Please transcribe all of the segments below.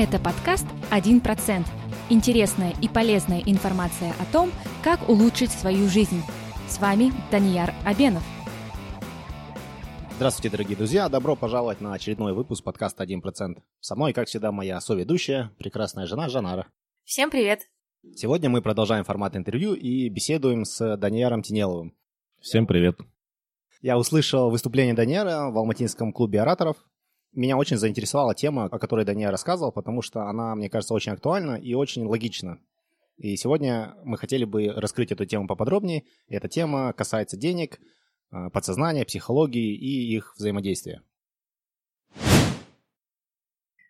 Это подкаст «1%». Интересная и полезная информация о том, как улучшить свою жизнь. С вами Данияр Абенов. Здравствуйте, дорогие друзья! Добро пожаловать на очередной выпуск подкаста «1%». Со мной, как всегда, моя соведущая, прекрасная жена Жанара. Всем привет! Сегодня мы продолжаем формат интервью и беседуем с Данияром Тинеловым. Всем привет! Я услышал выступление Даниэра в Алматинском клубе ораторов. Меня очень заинтересовала тема, о которой Даниэр рассказывал, потому что она, мне кажется, очень актуальна и очень логична. И сегодня мы хотели бы раскрыть эту тему поподробнее. Эта тема касается денег, э, подсознания, психологии и их взаимодействия.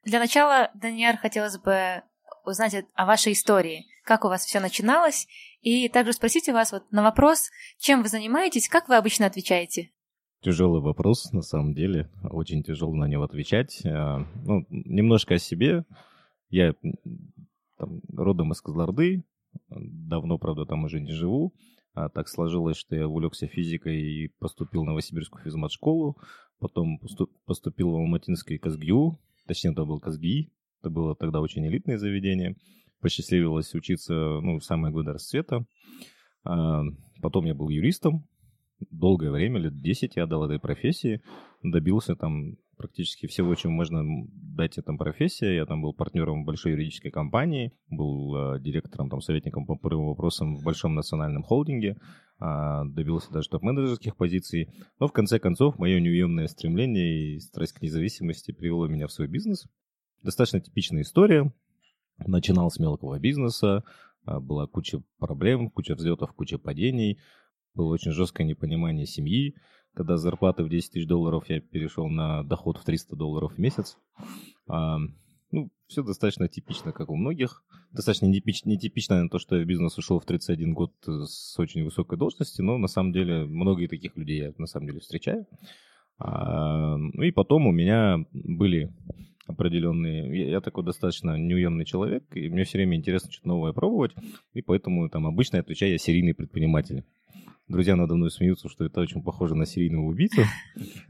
Для начала, Даниэр, хотелось бы узнать о вашей истории. Как у вас все начиналось? И также спросить у вас вот на вопрос, чем вы занимаетесь, как вы обычно отвечаете? Тяжелый вопрос, на самом деле. Очень тяжело на него отвечать. А, ну, немножко о себе. Я там, родом из Козлорды. Давно, правда, там уже не живу. А так сложилось, что я увлекся физикой и поступил в Новосибирскую физмат-школу. Потом поступил в Алматинский Казгю. Точнее, это был Казги. Это было тогда очень элитное заведение. Посчастливилось учиться ну, в самые годы расцвета. А, потом я был юристом долгое время, лет 10 я отдал этой профессии, добился там практически всего, чем можно дать этой профессии. Я там был партнером большой юридической компании, был э, директором, там, советником по прямым вопросам в большом национальном холдинге, э, добился даже топ-менеджерских позиций. Но в конце концов, мое неуемное стремление и страсть к независимости привело меня в свой бизнес. Достаточно типичная история. Начинал с мелкого бизнеса, э, была куча проблем, куча взлетов, куча падений – было очень жесткое непонимание семьи. Когда с зарплаты в 10 тысяч долларов я перешел на доход в 300 долларов в месяц. А, ну, все достаточно типично, как у многих. Достаточно нетипично, нетипично то, что я в бизнес ушел в 31 год с очень высокой должности, но на самом деле многие таких людей я на самом деле встречаю. А, ну и потом у меня были определенные... Я, я такой достаточно неуемный человек, и мне все время интересно что-то новое пробовать, и поэтому там обычно отвечаю я серийный предприниматель друзья надо мной смеются, что это очень похоже на серийного убийцу.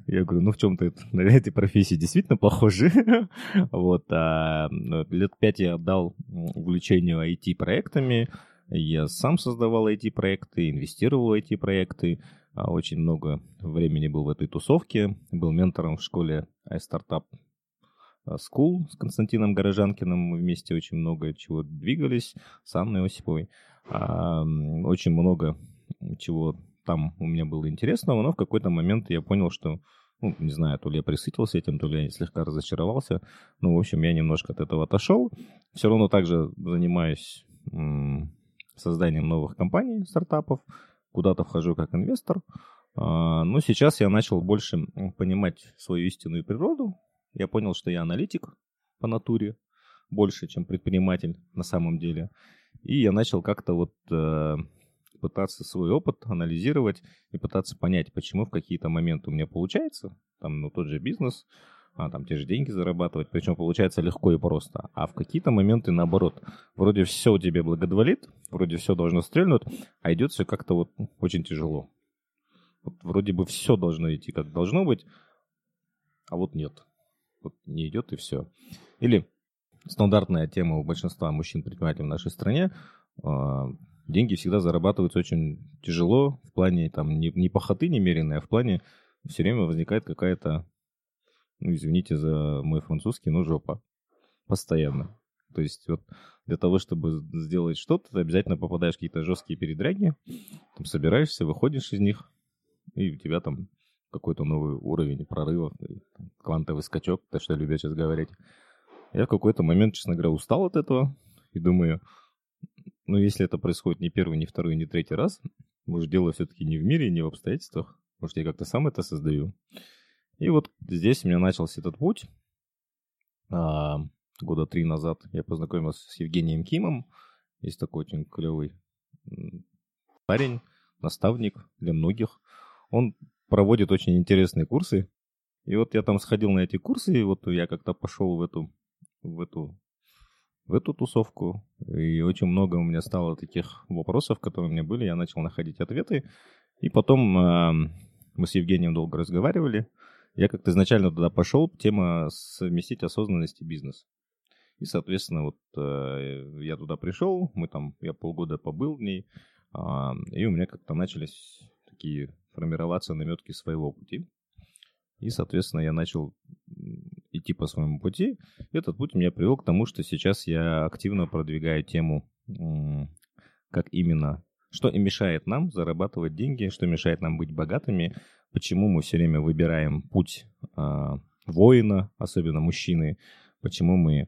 Я говорю, ну в чем-то на этой профессии действительно похоже. Вот, а лет пять я отдал увлечению IT-проектами. Я сам создавал IT-проекты, инвестировал в IT-проекты. А очень много времени был в этой тусовке. Был ментором в школе iStartup School с Константином Горожанкиным. Мы вместе очень много чего двигались с Анной Осиповой. Очень много чего там у меня было интересного, но в какой-то момент я понял, что, ну, не знаю, то ли я присытился этим, то ли я слегка разочаровался. Ну, в общем, я немножко от этого отошел. Все равно также занимаюсь созданием новых компаний, стартапов. Куда-то вхожу как инвестор. А, но сейчас я начал больше понимать свою истинную природу. Я понял, что я аналитик по натуре больше, чем предприниматель на самом деле. И я начал как-то вот э, пытаться свой опыт анализировать и пытаться понять, почему в какие-то моменты у меня получается, там, ну, тот же бизнес, а, там, те же деньги зарабатывать, причем получается легко и просто, а в какие-то моменты наоборот, вроде все у тебя благодволит, вроде все должно стрельнуть, а идет все как-то вот очень тяжело. Вот вроде бы все должно идти как должно быть, а вот нет. Вот не идет и все. Или стандартная тема у большинства мужчин-предпринимателей в нашей стране а, деньги всегда зарабатываются очень тяжело, в плане там не, не похоты немеренные, а в плане все время возникает какая-то, ну, извините за мой французский, но жопа. Постоянно. То есть вот для того, чтобы сделать что-то, ты обязательно попадаешь в какие-то жесткие передряги, там собираешься, выходишь из них, и у тебя там какой-то новый уровень прорыва, квантовый скачок, то, что любят сейчас говорить. Я в какой-то момент, честно говоря, устал от этого и думаю, но если это происходит не первый, не второй, не третий раз, может, дело все-таки не в мире, не в обстоятельствах. Может, я как-то сам это создаю. И вот здесь у меня начался этот путь. А, года три назад я познакомился с Евгением Кимом. Есть такой очень клевый парень, наставник для многих. Он проводит очень интересные курсы. И вот я там сходил на эти курсы, и вот я как-то пошел в эту, в эту в эту тусовку. И очень много у меня стало таких вопросов, которые у меня были. Я начал находить ответы. И потом э, мы с Евгением долго разговаривали. Я как-то изначально туда пошел, тема совместить осознанность и бизнес. И, соответственно, вот э, я туда пришел, мы там, я полгода побыл в ней, э, и у меня как-то начались такие формироваться наметки своего пути. И, соответственно, я начал идти по своему пути. Этот путь меня привел к тому, что сейчас я активно продвигаю тему, как именно, что и мешает нам зарабатывать деньги, что мешает нам быть богатыми, почему мы все время выбираем путь э, воина, особенно мужчины, почему мы э,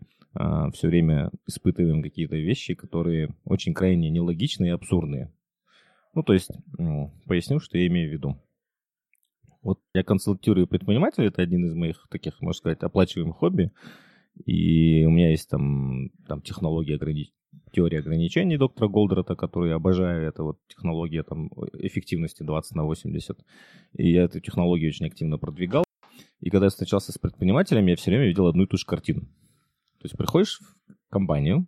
все время испытываем какие-то вещи, которые очень крайне нелогичные и абсурдные. Ну, то есть, поясню, что я имею в виду. Вот я консультирую предпринимателей, это один из моих таких, можно сказать, оплачиваемых хобби. И у меня есть там, там технология ограничений теория ограничений доктора Голдрата, которую я обожаю. Это вот технология там, эффективности 20 на 80. И я эту технологию очень активно продвигал. И когда я встречался с предпринимателями, я все время видел одну и ту же картину. То есть приходишь в компанию,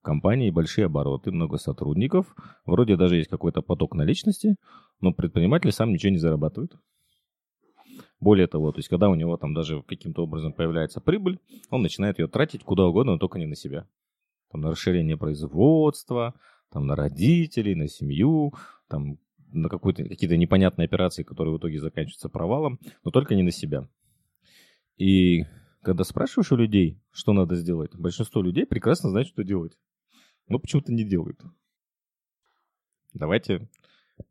в компании большие обороты, много сотрудников, вроде даже есть какой-то поток наличности, но предприниматель сам ничего не зарабатывает. Более того, то есть когда у него там даже каким-то образом появляется прибыль, он начинает ее тратить куда угодно, но только не на себя там, на расширение производства, там, на родителей, на семью, там, на какие-то непонятные операции, которые в итоге заканчиваются провалом, но только не на себя. И когда спрашиваешь у людей, что надо сделать, большинство людей прекрасно знает, что делать, но почему-то не делают. Давайте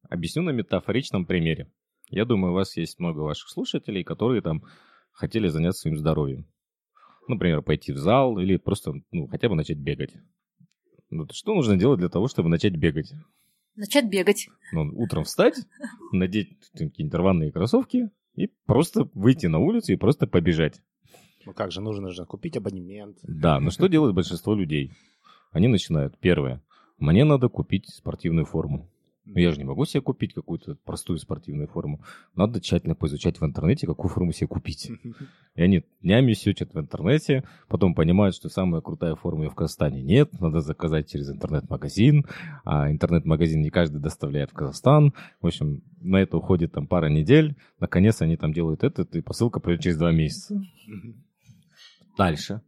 объясню на метафоричном примере. Я думаю, у вас есть много ваших слушателей, которые там хотели заняться своим здоровьем например, пойти в зал или просто, ну, хотя бы начать бегать. Ну, что нужно делать для того, чтобы начать бегать? Начать бегать. Ну, утром встать, надеть какие-нибудь рваные кроссовки и просто выйти на улицу и просто побежать. Ну как же, нужно же купить абонемент. Да, но что делает большинство людей? Они начинают, первое, мне надо купить спортивную форму. Но я же не могу себе купить какую-то простую спортивную форму. Надо тщательно поизучать в интернете, какую форму себе купить. И они днями сючат в интернете, потом понимают, что самая крутая форма в Казахстане нет, надо заказать через интернет-магазин, а интернет-магазин не каждый доставляет в Казахстан. В общем, на это уходит там пара недель, наконец они там делают это, и посылка придет через два месяца. Дальше.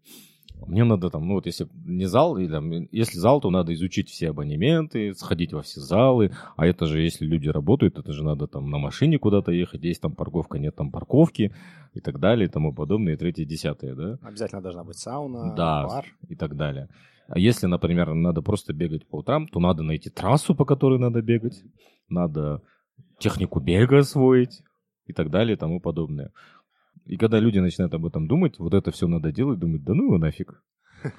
Мне надо там, ну вот если не зал, или там, если зал, то надо изучить все абонементы, сходить во все залы, а это же, если люди работают, это же надо там на машине куда-то ехать, есть там парковка, нет там парковки и так далее и тому подобное, и третье, десятое, да? Обязательно должна быть сауна, да, бар. и так далее. А если, например, надо просто бегать по утрам, то надо найти трассу, по которой надо бегать, надо технику бега освоить и так далее и тому подобное. И когда люди начинают об этом думать, вот это все надо делать, думать, да ну его нафиг.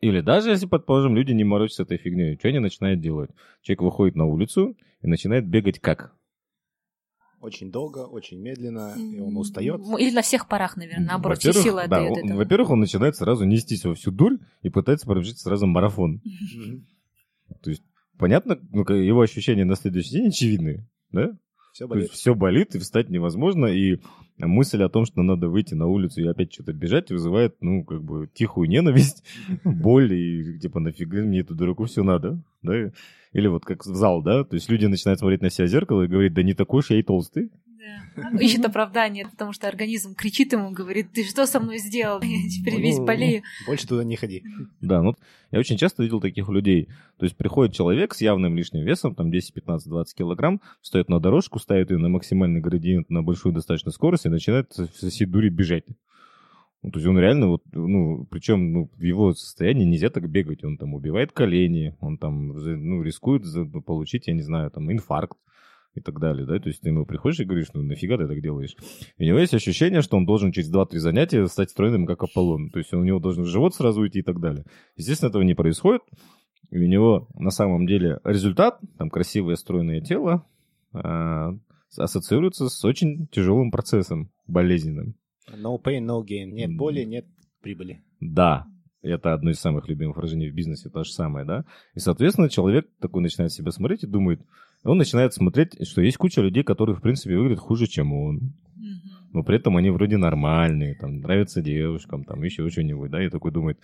Или даже если, предположим, люди не морочатся этой фигней, что они начинают делать? Человек выходит на улицу и начинает бегать как? Очень долго, очень медленно, и он устает. Или на всех парах, наверное, наоборот, все силы отдает да, этому. Во-первых, он начинает сразу нестись во всю дурь и пытается пробежать сразу марафон. То есть, понятно, ну, его ощущения на следующий день очевидны, да? Все болит. все болит, и встать невозможно, и мысль о том, что надо выйти на улицу и опять что-то бежать, вызывает, ну, как бы, тихую ненависть, боль, и типа, нафига мне эту дураку все надо, да? Или вот как в зал, да? То есть люди начинают смотреть на себя в зеркало и говорить, да не такой уж я и толстый. Ищет оправдание, потому что организм кричит ему, говорит, ты что со мной сделал? Я теперь весь ну, болею. Больше туда не ходи. Да, ну я очень часто видел таких людей. То есть приходит человек с явным лишним весом, там 10, 15, 20 килограмм, стоит на дорожку, ставит ее на максимальный градиент, на большую достаточно скорость и начинает со всей дури бежать. Ну, то есть он реально вот, ну, причем ну, в его состоянии нельзя так бегать. Он там убивает колени, он там, ну, рискует получить, я не знаю, там, инфаркт и так далее, да, то есть ты ему приходишь и говоришь, ну нафига ты так делаешь? И у него есть ощущение, что он должен через 2-3 занятия стать стройным, как Аполлон, то есть у него должен живот сразу идти и так далее. Естественно, этого не происходит, и у него на самом деле результат, там красивое стройное тело, э, ассоциируется с очень тяжелым процессом, болезненным. No pain, no gain. Нет боли, нет прибыли. Да, это одно из самых любимых выражений в бизнесе, то же самое, да. И, соответственно, человек такой начинает себя смотреть и думает, он начинает смотреть, что есть куча людей, которые, в принципе, выглядят хуже, чем он. Но при этом они вроде нормальные, там, нравятся девушкам, там, еще что-нибудь, да, и такой думает,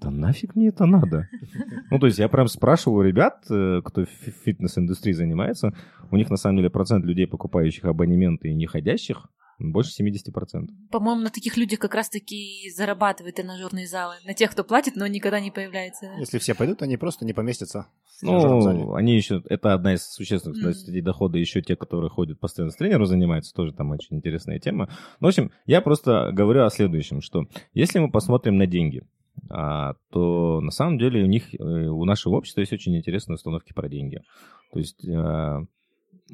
да нафиг мне это надо? Ну, то есть я прям спрашивал у ребят, э, кто в фитнес-индустрии занимается, у них на самом деле процент людей, покупающих абонементы и не ходящих, Больше 70%. По-моему, на таких людях как раз-таки зарабатывают тренажерные залы. На тех, кто платит, но никогда не появляется. Если все пойдут, они просто не поместятся. в тренажерном зале. Ну, они еще, это одна из существенных Мгм. статей дохода, еще те, которые ходят постоянно с тренером, занимаются, тоже там очень интересная тема. Ну, в общем, я просто говорю о следующем, что если мы посмотрим на деньги, а, то на самом деле у них, э, у нашего общества есть очень интересные установки про деньги. То есть, а,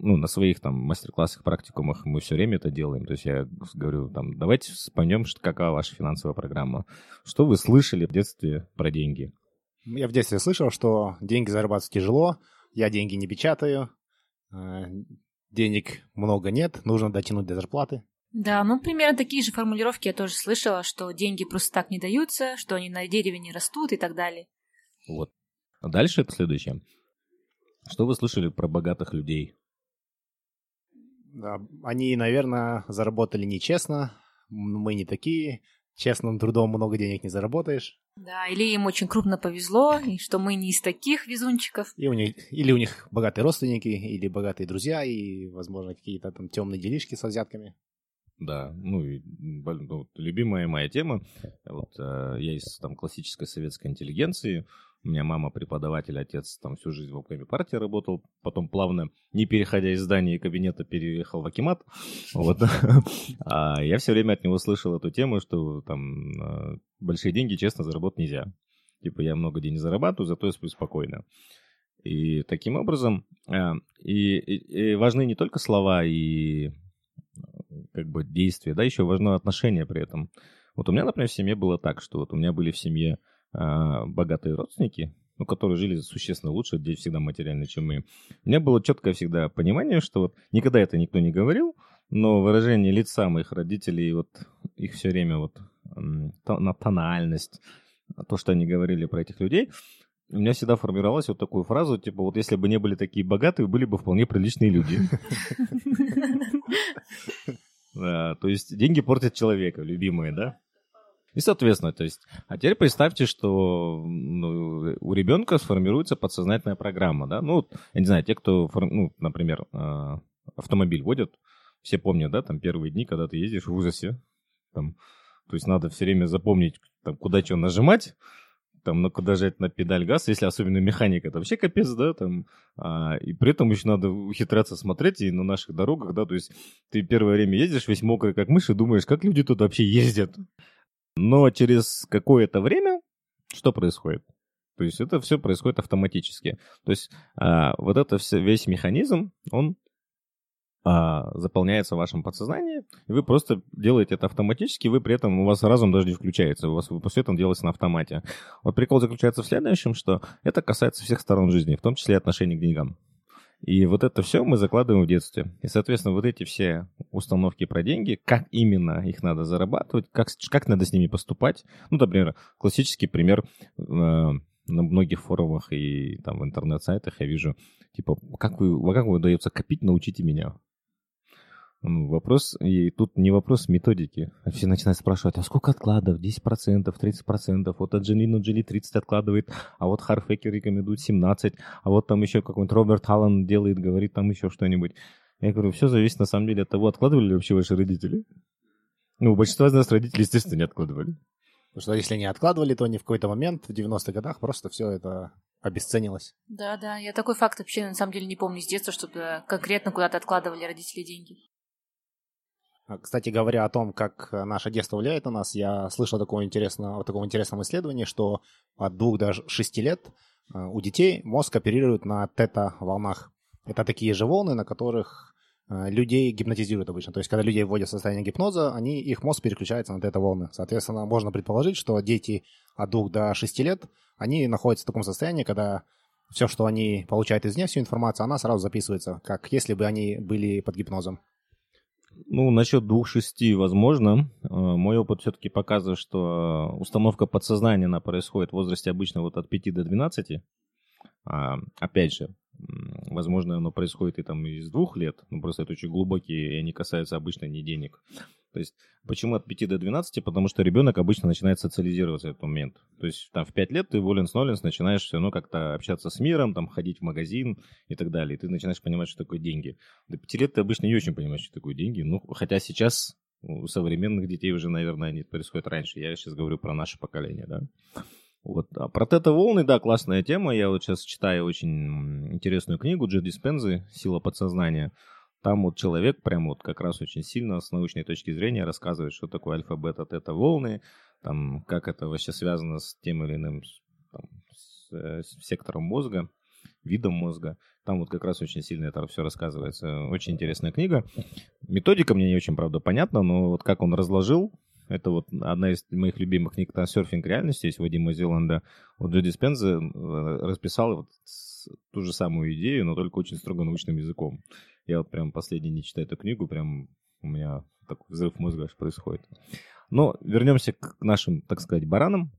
ну, на своих там мастер-классах, практикумах мы все время это делаем. То есть я говорю, там, давайте вспомнем, что, какая ваша финансовая программа. Что вы слышали в детстве про деньги? Я в детстве слышал, что деньги зарабатывать тяжело, я деньги не печатаю, э, денег много нет, нужно дотянуть до зарплаты. Да, ну примерно такие же формулировки я тоже слышала, что деньги просто так не даются, что они на дереве не растут и так далее. Вот. А дальше это следующее. Что вы слышали про богатых людей? Да, они, наверное, заработали нечестно, мы не такие, честным трудом много денег не заработаешь. Да, или им очень крупно повезло, и что мы не из таких везунчиков. И у них, или у них богатые родственники, или богатые друзья, и, возможно, какие-то там темные делишки со взятками. Да, ну и ну, любимая моя тема. Вот э, я из там классической советской интеллигенции. У меня мама преподаватель, отец там всю жизнь в обкоме партии работал, потом плавно, не переходя из здания и кабинета, переехал в Акимат. Вот. А я все время от него слышал эту тему, что там э, большие деньги честно заработать нельзя. Типа я много денег зарабатываю, зато я сплю спокойно. И таким образом, э, и, и- и важны не только слова и как бы действия, да, еще важно отношение при этом. Вот у меня, например, в семье было так, что вот у меня были в семье а, богатые родственники, ну, которые жили существенно лучше, здесь всегда материально, чем мы. У меня было четкое всегда понимание, что вот никогда это никто не говорил, но выражение лица моих родителей, вот их все время вот на тональность, то, что они говорили про этих людей, у меня всегда формировалась вот такую фразу, типа, вот если бы не были такие богатые, были бы вполне приличные люди. То есть деньги портят человека, любимые, да? И, соответственно, то есть, а теперь представьте, что ну, у ребенка сформируется подсознательная программа, да? Ну, я не знаю, те, кто, ну, например, а, автомобиль водят, все помнят, да, там первые дни, когда ты ездишь в ужасе, там, то есть надо все время запомнить, там, куда что нажимать, там, ну, куда жать на педаль газа, если особенно механика, это вообще капец, да, там, а, и при этом еще надо ухитряться смотреть и на наших дорогах, да, то есть ты первое время ездишь весь мокрый, как мышь, и думаешь, как люди тут вообще ездят. Но через какое-то время что происходит? То есть это все происходит автоматически. То есть а, вот это все, весь механизм, он а, заполняется в вашем подсознании, и вы просто делаете это автоматически, вы при этом, у вас разум даже не включается, у вас все это делается на автомате. Вот прикол заключается в следующем, что это касается всех сторон жизни, в том числе отношений к деньгам. И вот это все мы закладываем в детстве. И, соответственно, вот эти все установки про деньги, как именно их надо зарабатывать, как, как надо с ними поступать. Ну, например, классический пример э, на многих форумах и там в интернет-сайтах я вижу, типа, как вы, как вы удается копить, научите меня. Ну, Вопрос, и тут не вопрос методики. Все начинают спрашивать, а сколько откладов? 10%, 30%. Вот Анджелина Джоли 30 откладывает, а вот Харфекер рекомендует 17, а вот там еще какой-нибудь Роберт Халлан делает, говорит там еще что-нибудь. Я говорю, все зависит на самом деле от того, откладывали ли вообще ваши родители. Ну, большинство из нас родители, естественно, не откладывали. Потому что если не откладывали, то они в какой-то момент в 90-х годах просто все это обесценилось. Да, да, я такой факт вообще на самом деле не помню с детства, чтобы конкретно куда-то откладывали родители деньги. А, Кстати говоря о том, как э, наше детство влияет на нас, я слышал такое интересное, о таком интересном исследовании, что от двух до шести лет э, у детей мозг оперирует на тета-волнах. Это такие же волны, на которых э, людей гипнотизируют обычно. То есть, когда людей вводят в состояние гипноза, они, их мозг переключается на тета-волны. Соответственно, можно предположить, что дети от двух до шести лет, они находятся в таком состоянии, когда все, что они получают извне, всю информацию, она сразу записывается, как если бы они были под гипнозом. Ну, насчет двух-шести, возможно. Э, Мой опыт все-таки показывает, что установка подсознания, она происходит в возрасте обычно вот от 5 до 12. А, опять же, возможно, оно происходит и там из двух лет, ну, просто это очень глубокие, и они касаются обычно не денег. То есть, почему от 5 до 12? Потому что ребенок обычно начинает социализироваться в этот момент. То есть, там, в 5 лет ты воленс-ноленс начинаешь все равно как-то общаться с миром, там, ходить в магазин и так далее. И ты начинаешь понимать, что такое деньги. До 5 лет ты обычно не очень понимаешь, что такое деньги. Ну, хотя сейчас у современных детей уже, наверное, они происходят раньше. Я сейчас говорю про наше поколение, да. Вот. А про тета-волны, да, классная тема. Я вот сейчас читаю очень интересную книгу Джо Диспензы «Сила подсознания». Там вот человек прям вот как раз очень сильно с научной точки зрения рассказывает, что такое альфа, бета, тета волны, там, как это вообще связано с тем или иным там, с, э, с сектором мозга, видом мозга. Там вот как раз очень сильно это все рассказывается. Очень интересная книга. Методика мне не очень, правда, понятна, но вот как он разложил, это вот одна из моих любимых книг «Трансерфинг реальности» есть Вадима Зеланда. Вот Джо Диспенза э, расписал вот ту же самую идею, но только очень строго научным языком. Я вот прям последний не читаю эту книгу, прям у меня такой взрыв мозга аж происходит. Но вернемся к нашим, так сказать, баранам.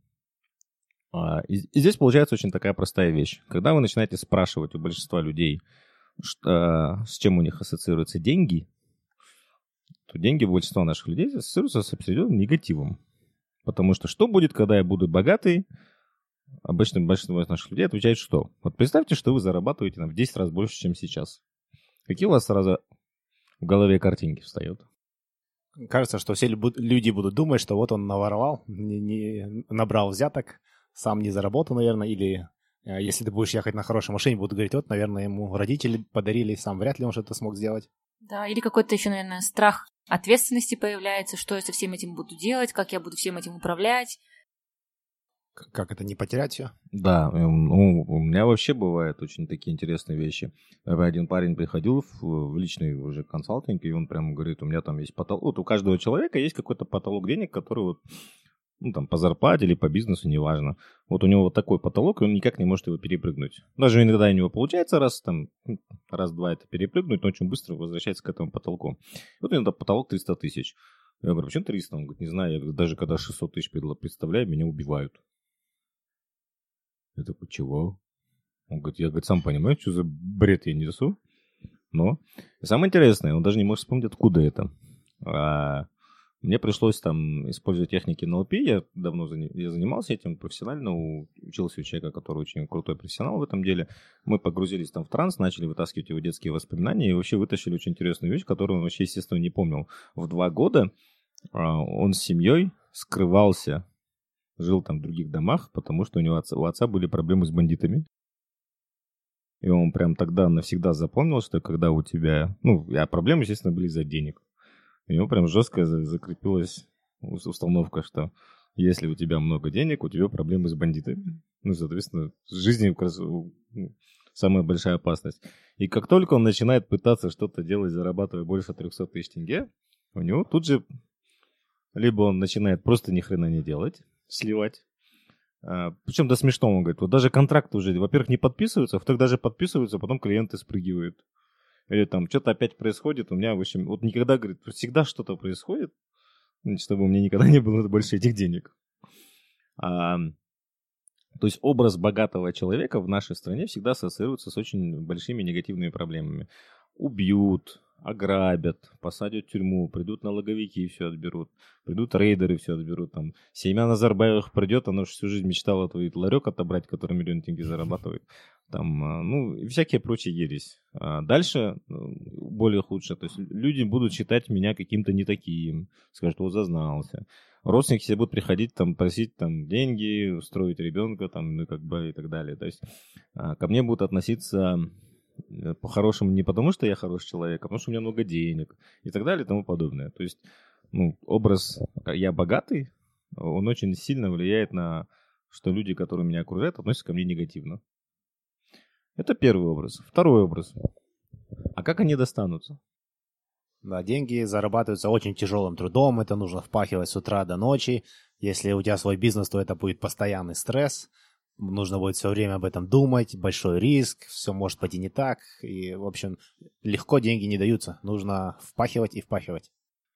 А, и здесь получается очень такая простая вещь. Когда вы начинаете спрашивать у большинства людей, что, с чем у них ассоциируются деньги, то деньги большинства наших людей ассоциируются с определенным негативом. Потому что что будет, когда я буду богатый? Обычно большинство наших людей отвечает, что? Вот представьте, что вы зарабатываете там, в 10 раз больше, чем сейчас. Какие у вас сразу в голове картинки встают? Кажется, что все люди будут думать, что вот он наворовал, не, не набрал взяток, сам не заработал, наверное, или э, если ты будешь ехать на хорошей машине, будут говорить, вот, наверное, ему родители подарили, сам вряд ли он что-то смог сделать. Да, или какой-то еще, наверное, страх ответственности появляется, что я со всем этим буду делать, как я буду всем этим управлять. Как это, не потерять все? Да, эм, ну, у меня вообще бывают очень такие интересные вещи. Один парень приходил в, в личный уже консалтинг, и он прямо говорит, у меня там есть потолок. Вот у каждого человека есть какой-то потолок денег, который вот ну, там, по зарплате или по бизнесу, неважно. Вот у него вот такой потолок, и он никак не может его перепрыгнуть. Даже иногда у него получается раз, там, раз-два это перепрыгнуть, но очень быстро возвращается к этому потолку. Вот у него потолок 300 тысяч. Я говорю, почему 300? Он говорит, не знаю, я говорю, даже когда 600 тысяч представляю, меня убивают. Я такой, чего? Он говорит, я говорит, сам понимаю, что за бред я несу. Но самое интересное, он даже не может вспомнить, откуда это. А, мне пришлось там использовать техники НЛП. Я давно я занимался этим профессионально, учился у человека, который очень крутой профессионал в этом деле. Мы погрузились там в транс, начали вытаскивать его детские воспоминания и вообще вытащили очень интересную вещь, которую он вообще, естественно, не помнил. В два года а, он с семьей скрывался жил там в других домах, потому что у него отца, у отца были проблемы с бандитами. И он прям тогда навсегда запомнил, что когда у тебя... Ну, а проблемы, естественно, были из-за денег. У него прям жестко закрепилась установка, что если у тебя много денег, у тебя проблемы с бандитами. Ну, соответственно, в жизни как раз ну, самая большая опасность. И как только он начинает пытаться что-то делать, зарабатывая больше 300 тысяч тенге, у него тут же либо он начинает просто ни хрена не делать, сливать. А, причем до смешного, он говорит, вот даже контракты уже, во-первых, не подписываются, во-вторых, даже подписываются, а потом клиенты спрыгивают. Или там что-то опять происходит, у меня, в общем, вот никогда, говорит, всегда что-то происходит, чтобы у меня никогда не было больше этих денег. А, то есть образ богатого человека в нашей стране всегда ассоциируется с очень большими негативными проблемами. Убьют, ограбят, посадят в тюрьму, придут налоговики и все отберут, придут рейдеры все отберут, там, семья Назарбаевых придет, она же всю жизнь мечтала твой ларек отобрать, который миллион тенге зарабатывает, там, а, ну, и всякие прочие ересь. А дальше ну, более худшее, то есть люди будут считать меня каким-то не таким, скажут, вот зазнался. Родственники себе будут приходить, там, просить там деньги, устроить ребенка, там, ну, как бы, и так далее. То есть а, ко мне будут относиться по-хорошему не потому, что я хороший человек, а потому, что у меня много денег и так далее и тому подобное. То есть, ну, образ «я богатый», он очень сильно влияет на что люди, которые меня окружают, относятся ко мне негативно. Это первый образ. Второй образ. А как они достанутся? Да, деньги зарабатываются очень тяжелым трудом, это нужно впахивать с утра до ночи. Если у тебя свой бизнес, то это будет постоянный стресс нужно будет все время об этом думать, большой риск, все может пойти не так, и, в общем, легко деньги не даются, нужно впахивать и впахивать.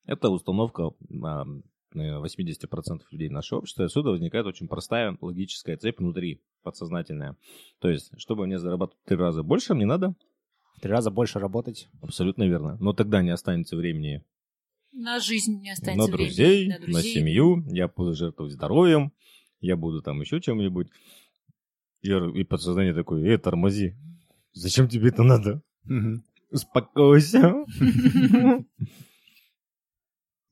Это установка на 80% людей нашего общества, и отсюда возникает очень простая логическая цепь внутри, подсознательная. То есть, чтобы мне зарабатывать в три раза больше, мне надо... В три раза больше работать. Абсолютно верно. Но тогда не останется времени На жизнь не останется на друзей, времени. на семью, я буду жертвовать здоровьем, я буду там еще чем-нибудь. И, подсознание такое, эй, тормози, зачем тебе это надо? Успокойся.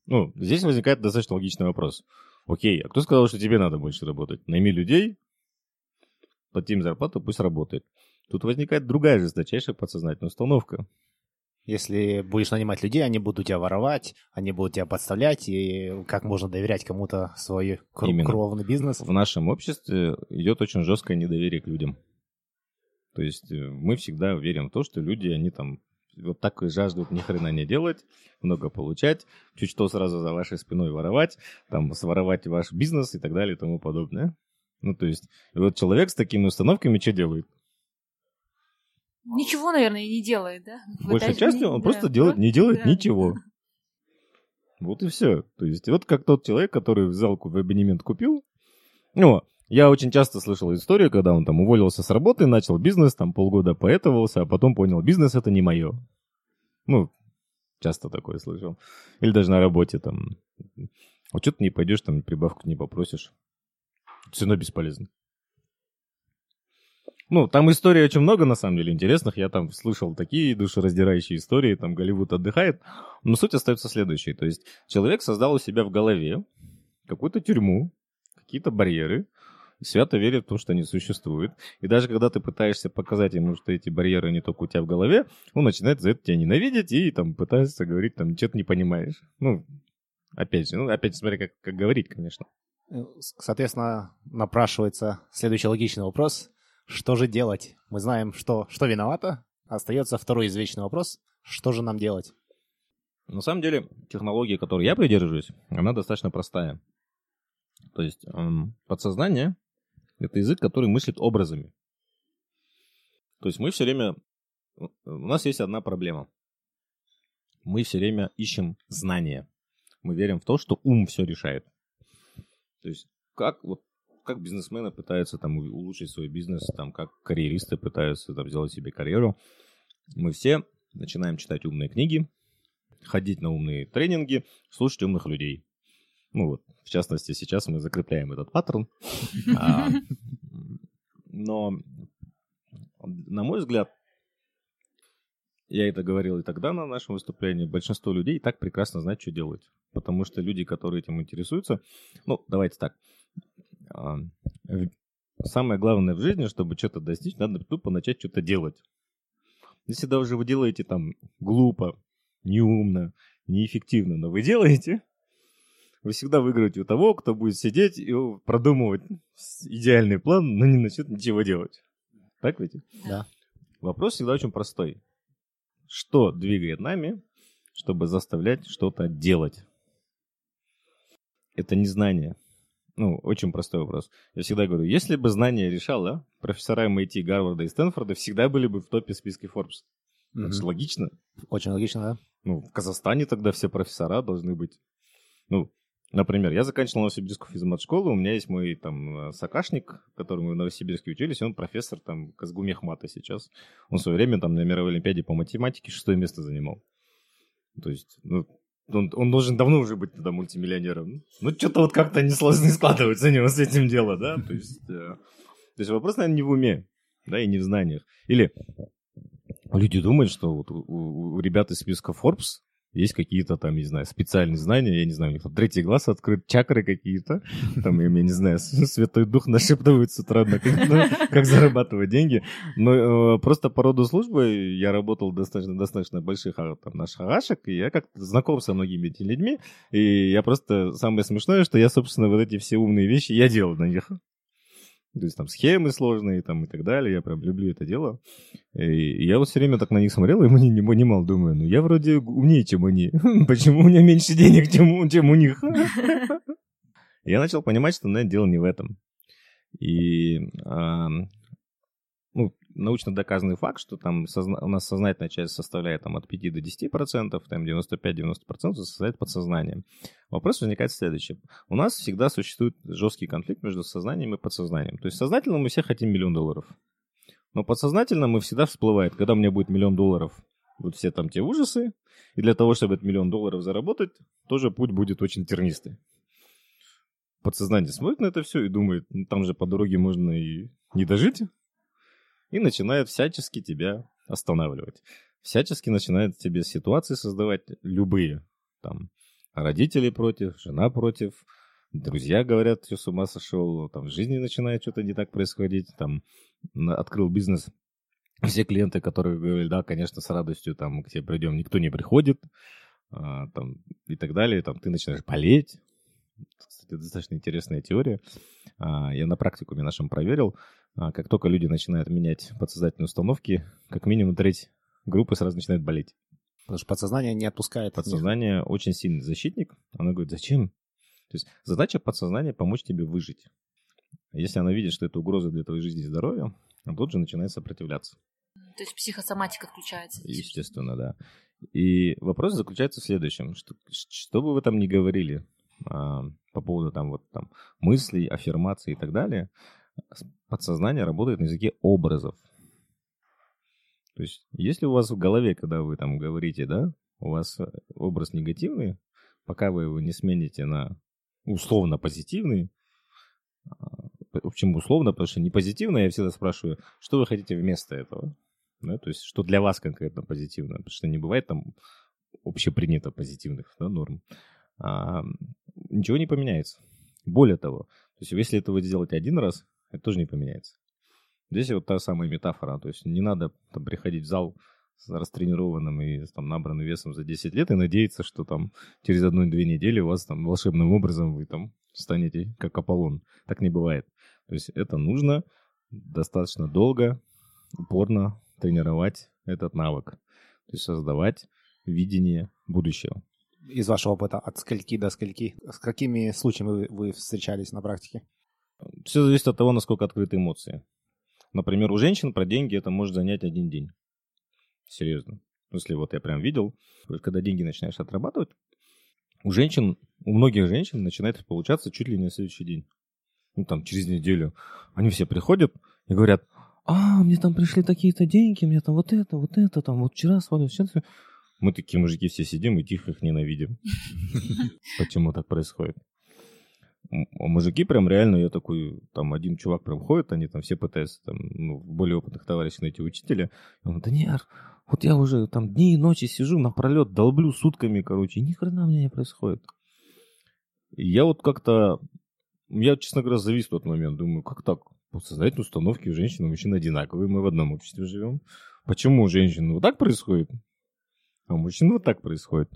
Ну, здесь возникает достаточно логичный вопрос. Окей, а кто сказал, что тебе надо больше работать? Найми людей, плати им зарплату, пусть работает. Тут возникает другая жесточайшая подсознательная установка. Если будешь нанимать людей, они будут тебя воровать, они будут тебя подставлять, и как можно доверять кому-то свой кру- Именно. кровный бизнес? В нашем обществе идет очень жесткое недоверие к людям. То есть э, мы всегда верим в то, что люди, они там вот так и жаждут ни хрена не делать, много получать, чуть что сразу за вашей спиной воровать, там своровать ваш бизнес и так далее и тому подобное. Ну, то есть, вот человек с такими установками что делает? Ничего, наверное, и не делает, да? Большей частью он да, просто делает, не делает да. ничего. Вот и все. То есть, вот как тот человек, который взял в абонемент купил. Ну, я очень часто слышал историю, когда он там уволился с работы, начал бизнес, там полгода поэтовался, а потом понял, бизнес это не мое. Ну, часто такое слышал. Или даже на работе там. А что ты не пойдешь, там прибавку не попросишь? Все равно бесполезно. Ну, там историй очень много, на самом деле, интересных. Я там слышал такие душераздирающие истории, там Голливуд отдыхает. Но суть остается следующей. То есть человек создал у себя в голове какую-то тюрьму, какие-то барьеры, свято верит в то, что они существуют. И даже когда ты пытаешься показать ему, что эти барьеры не только у тебя в голове, он начинает за это тебя ненавидеть и там пытается говорить, там, что ты не понимаешь. Ну, опять же, ну, опять смотри, как, как говорить, конечно. Э, Соответственно, напрашивается следующий логичный вопрос. Что же делать? Мы знаем, что, что виновато. Остается второй извечный вопрос. Что же нам делать? На самом деле, технология, которой я придерживаюсь, она достаточно простая. То есть эм, подсознание — это язык, который мыслит образами. То есть мы все время... У нас есть одна проблема. Мы все время ищем знания. Мы верим в то, что ум все решает. То есть как вот как бизнесмены пытаются там улучшить свой бизнес, там как карьеристы пытаются там сделать себе карьеру. Мы все начинаем читать умные книги, ходить на умные тренинги, слушать умных людей. Ну вот, в частности, сейчас мы закрепляем этот паттерн. А, Но, на мой взгляд, я это говорил и тогда на нашем выступлении, большинство людей так прекрасно знают, что делать. Потому что люди, которые этим интересуются, ну, давайте так, самое главное в жизни, чтобы что-то достичь, надо тупо начать что-то делать. Если даже вы делаете там глупо, неумно, неэффективно, но вы делаете, вы всегда выиграете у того, кто будет сидеть и продумывать идеальный план, но не начнет ничего делать. Так ведь? Да. Вопрос всегда очень простой. Что двигает нами, чтобы заставлять что-то делать? Это не знание. Ну, очень простой вопрос. Я всегда говорю, если бы знание решало, профессора MIT, Гарварда и Стэнфорда всегда были бы в топе списка Forbes. Мгм. Это же логично. Очень логично, да? Ну, в Казахстане тогда все профессора должны быть. Ну, например, я заканчивал Новосибирскую физмат-школу, у меня есть мой там э, сокашник, которому в Новосибирске учились, он профессор там Казгумехмата сейчас. Он в свое время там на мировой олимпиаде по математике шестое место занимал. То есть, ну, он, он должен давно уже быть тогда мультимиллионером. Ну, что-то вот как-то не сложно складывается у него с этим дело, да? То есть, э, то есть вопрос, наверное, не в уме, да, и не в знаниях. Или люди думают, что вот у, у- у ребят из списка Forbes есть какие-то там, не знаю, специальные знания, я не знаю, у них там третий глаз открыт, чакры какие-то, там я не знаю, Святой Дух нашептывает с утра, на как, ну, как зарабатывать деньги. Но э, просто по роду службы я работал достаточно, достаточно больших а, там, наших агашек, и я как-то знаком со многими этими людьми, и я просто, самое смешное, что я, собственно, вот эти все умные вещи я делал на них. То есть там схемы сложные там и так далее, я прям люблю это дело. И я вот все время так на них смотрел и не, не понимал, думаю, ну я вроде умнее, чем они. Почему у меня меньше денег, чем, у- чем у них? Я начал понимать, что, наверное, дело не в этом. И ну, научно доказанный факт, что там созна- у нас сознательная часть составляет там, от 5 до 10%, там 95-90% составляет подсознание. Вопрос возникает следующий. У нас всегда существует жесткий конфликт между сознанием и подсознанием. То есть сознательно мы все хотим миллион долларов. Но подсознательно мы всегда всплывает, когда у меня будет миллион долларов, будут все там те ужасы, И для того, чтобы этот миллион долларов заработать, тоже путь будет очень тернистый. Подсознание смотрит на это все и думает, ну, там же по дороге можно и не дожить. И начинает всячески тебя останавливать. Всячески начинает тебе ситуации создавать любые. Там родители против, жена против, друзья говорят, что с ума сошел, там в жизни начинает что-то не так происходить, там открыл бизнес, все клиенты, которые говорили, да, конечно, с радостью там к тебе придем, никто не приходит, а, там, и так далее, там ты начинаешь болеть. Кстати, достаточно интересная теория. А, я на практикуме нашем проверил, как только люди начинают менять подсознательные установки, как минимум треть группы сразу начинает болеть. Потому что подсознание не отпускает. Подсознание очень сильный защитник. Оно говорит, зачем? То есть задача подсознания помочь тебе выжить. Если она видит, что это угроза для твоей жизни и здоровья, он тут же начинает сопротивляться. То есть психосоматика включается. Естественно, да. И вопрос заключается в следующем. Что, что бы вы там ни говорили а, по поводу там вот там мыслей, аффирмаций и так далее, подсознание работает на языке образов. То есть, если у вас в голове, когда вы там говорите, да, у вас образ негативный, пока вы его не смените на условно позитивный, а, Почему условно? Потому что не позитивно, я всегда спрашиваю, что вы хотите вместо этого? Да, то есть, что для вас конкретно позитивно? Потому что не бывает там общепринято позитивных да, норм. А, ничего не поменяется. Более того, то есть, если это вы сделаете один раз, это тоже не поменяется. Здесь вот та самая метафора. То есть, не надо там, приходить в зал с растренированным и там, набранным весом за 10 лет и надеяться, что там через одну-две недели у вас там волшебным образом вы там станете как Аполлон. Так не бывает. То есть это нужно достаточно долго, упорно тренировать этот навык. То есть создавать видение будущего. Из вашего опыта от скольки до скольки? С какими случаями вы, вы встречались на практике? Все зависит от того, насколько открыты эмоции. Например, у женщин про деньги это может занять один день. Серьезно. Если вот я прям видел, когда деньги начинаешь отрабатывать, у женщин, у многих женщин начинает получаться чуть ли не на следующий день. Ну, там, через неделю. Они все приходят и говорят, а, мне там пришли такие-то деньги, мне там вот это, вот это, там, вот вчера с вами все. Мы такие мужики все сидим и тихо их ненавидим. Почему так происходит? А мужики прям реально, я такой, там один чувак прям ходит, они там все пытаются, там, ну, более опытных товарищей найти учителя. Он, да нет, вот я уже там дни и ночи сижу напролет, долблю сутками, короче, и ни хрена у меня не происходит. И я вот как-то, я, честно говоря, завис в тот момент, думаю, как так? Подсознательные установки у женщин и мужчин одинаковые, мы в одном обществе живем. Почему у женщин вот так происходит, а у мужчин вот так происходит?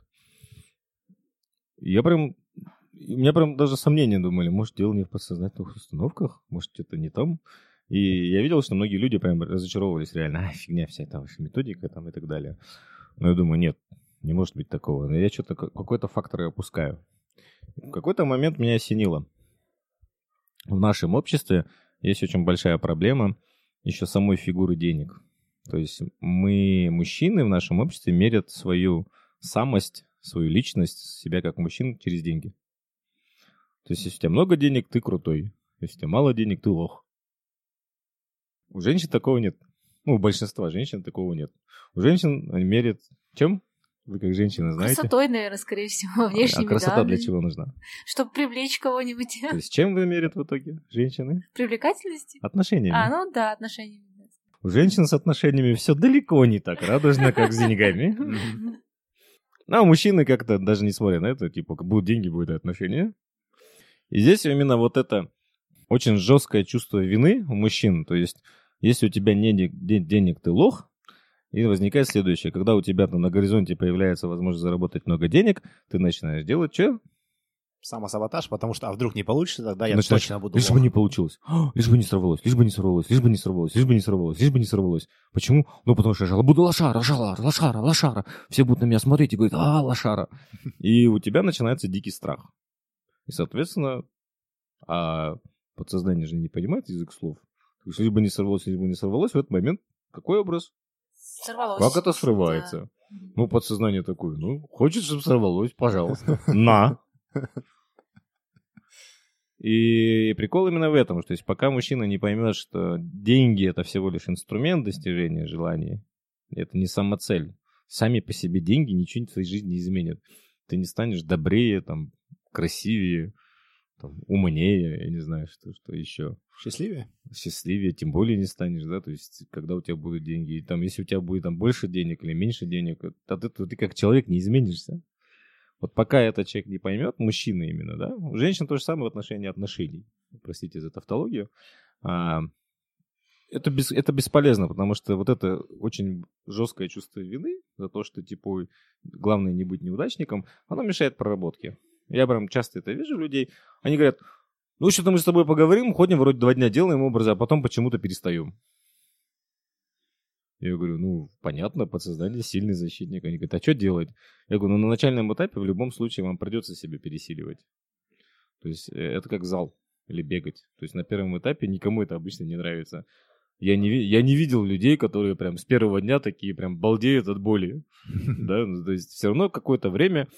Я прям у меня прям даже сомнения думали, может, дело не в подсознательных установках, может, это не там. И я видел, что многие люди прям разочаровывались реально, а, фигня вся эта ваша методика там и так далее. Но я думаю, нет, не может быть такого. Но я что-то, какой-то фактор опускаю. В какой-то момент меня осенило. В нашем обществе есть очень большая проблема еще самой фигуры денег. То есть мы, мужчины в нашем обществе, мерят свою самость, свою личность, себя как мужчин через деньги. То есть, если у тебя много денег, ты крутой. Если у тебя мало денег, ты лох. У женщин такого нет. Ну, у большинства женщин такого нет. У женщин они мерят чем? Вы как женщина знаете? Красотой, наверное, скорее всего, внешними А красота данными. для чего нужна? Чтобы привлечь кого-нибудь. То есть чем вы мерят в итоге, женщины? Привлекательности? Отношениями. А, ну да, отношениями. У женщин с отношениями все далеко не так радужно, как с деньгами. Ну, а мужчины как-то даже не смотрят на это, типа, будут деньги, будут отношения. И здесь именно вот это очень жесткое чувство вины у мужчин. То есть, если у тебя нет денег, ты лох, и возникает следующее. Когда у тебя там на горизонте появляется возможность заработать много денег, ты начинаешь делать что? Самосаботаж, потому что, а вдруг не получится, тогда я начинаешь, точно буду Лишь бы не получилось, лишь бы не сорвалось, лишь бы не сорвалось, лишь бы не сорвалось, лишь бы не сорвалось, лишь бы не сорвалось. Почему? Ну, потому что я буду лошара, лошара, лошара, лошара. Все будут на меня смотреть и говорить, а, лошара. И у тебя начинается дикий страх. И, соответственно, а подсознание же не понимает язык слов. То есть, либо не сорвалось, либо не сорвалось, в этот момент какой образ? Сорвалось. Как это срывается? Да. Ну, подсознание такое, ну, хочешь, чтобы сорвалось, пожалуйста. На. И прикол именно в этом, что есть пока мужчина не поймет, что деньги это всего лишь инструмент достижения желаний, это не самоцель. сами по себе деньги ничего в твоей жизни не изменят. Ты не станешь добрее, там, красивее, там, умнее, я не знаю, что, что еще. Счастливее? Счастливее, тем более не станешь, да, то есть, когда у тебя будут деньги, и там, если у тебя будет там больше денег или меньше денег, то ты, то ты как человек не изменишься. Вот пока этот человек не поймет, мужчина именно, да, у женщин то же самое в отношении отношений, простите за тавтологию, а, это, без, это бесполезно, потому что вот это очень жесткое чувство вины за то, что, типа, главное не быть неудачником, оно мешает проработке. Я прям часто это вижу людей. Они говорят, ну, что-то мы с тобой поговорим, ходим, вроде два дня делаем образы, а потом почему-то перестаем. Я говорю, ну, понятно, подсознание сильный защитник. Они говорят, а что делать? Я говорю, ну, на начальном этапе в любом случае вам придется себя пересиливать. То есть э, это как зал или бегать. То есть на первом этапе никому это обычно не нравится. Я не, я не видел людей, которые прям с первого дня такие прям балдеют от боли. Да, ну, то есть все равно какое-то время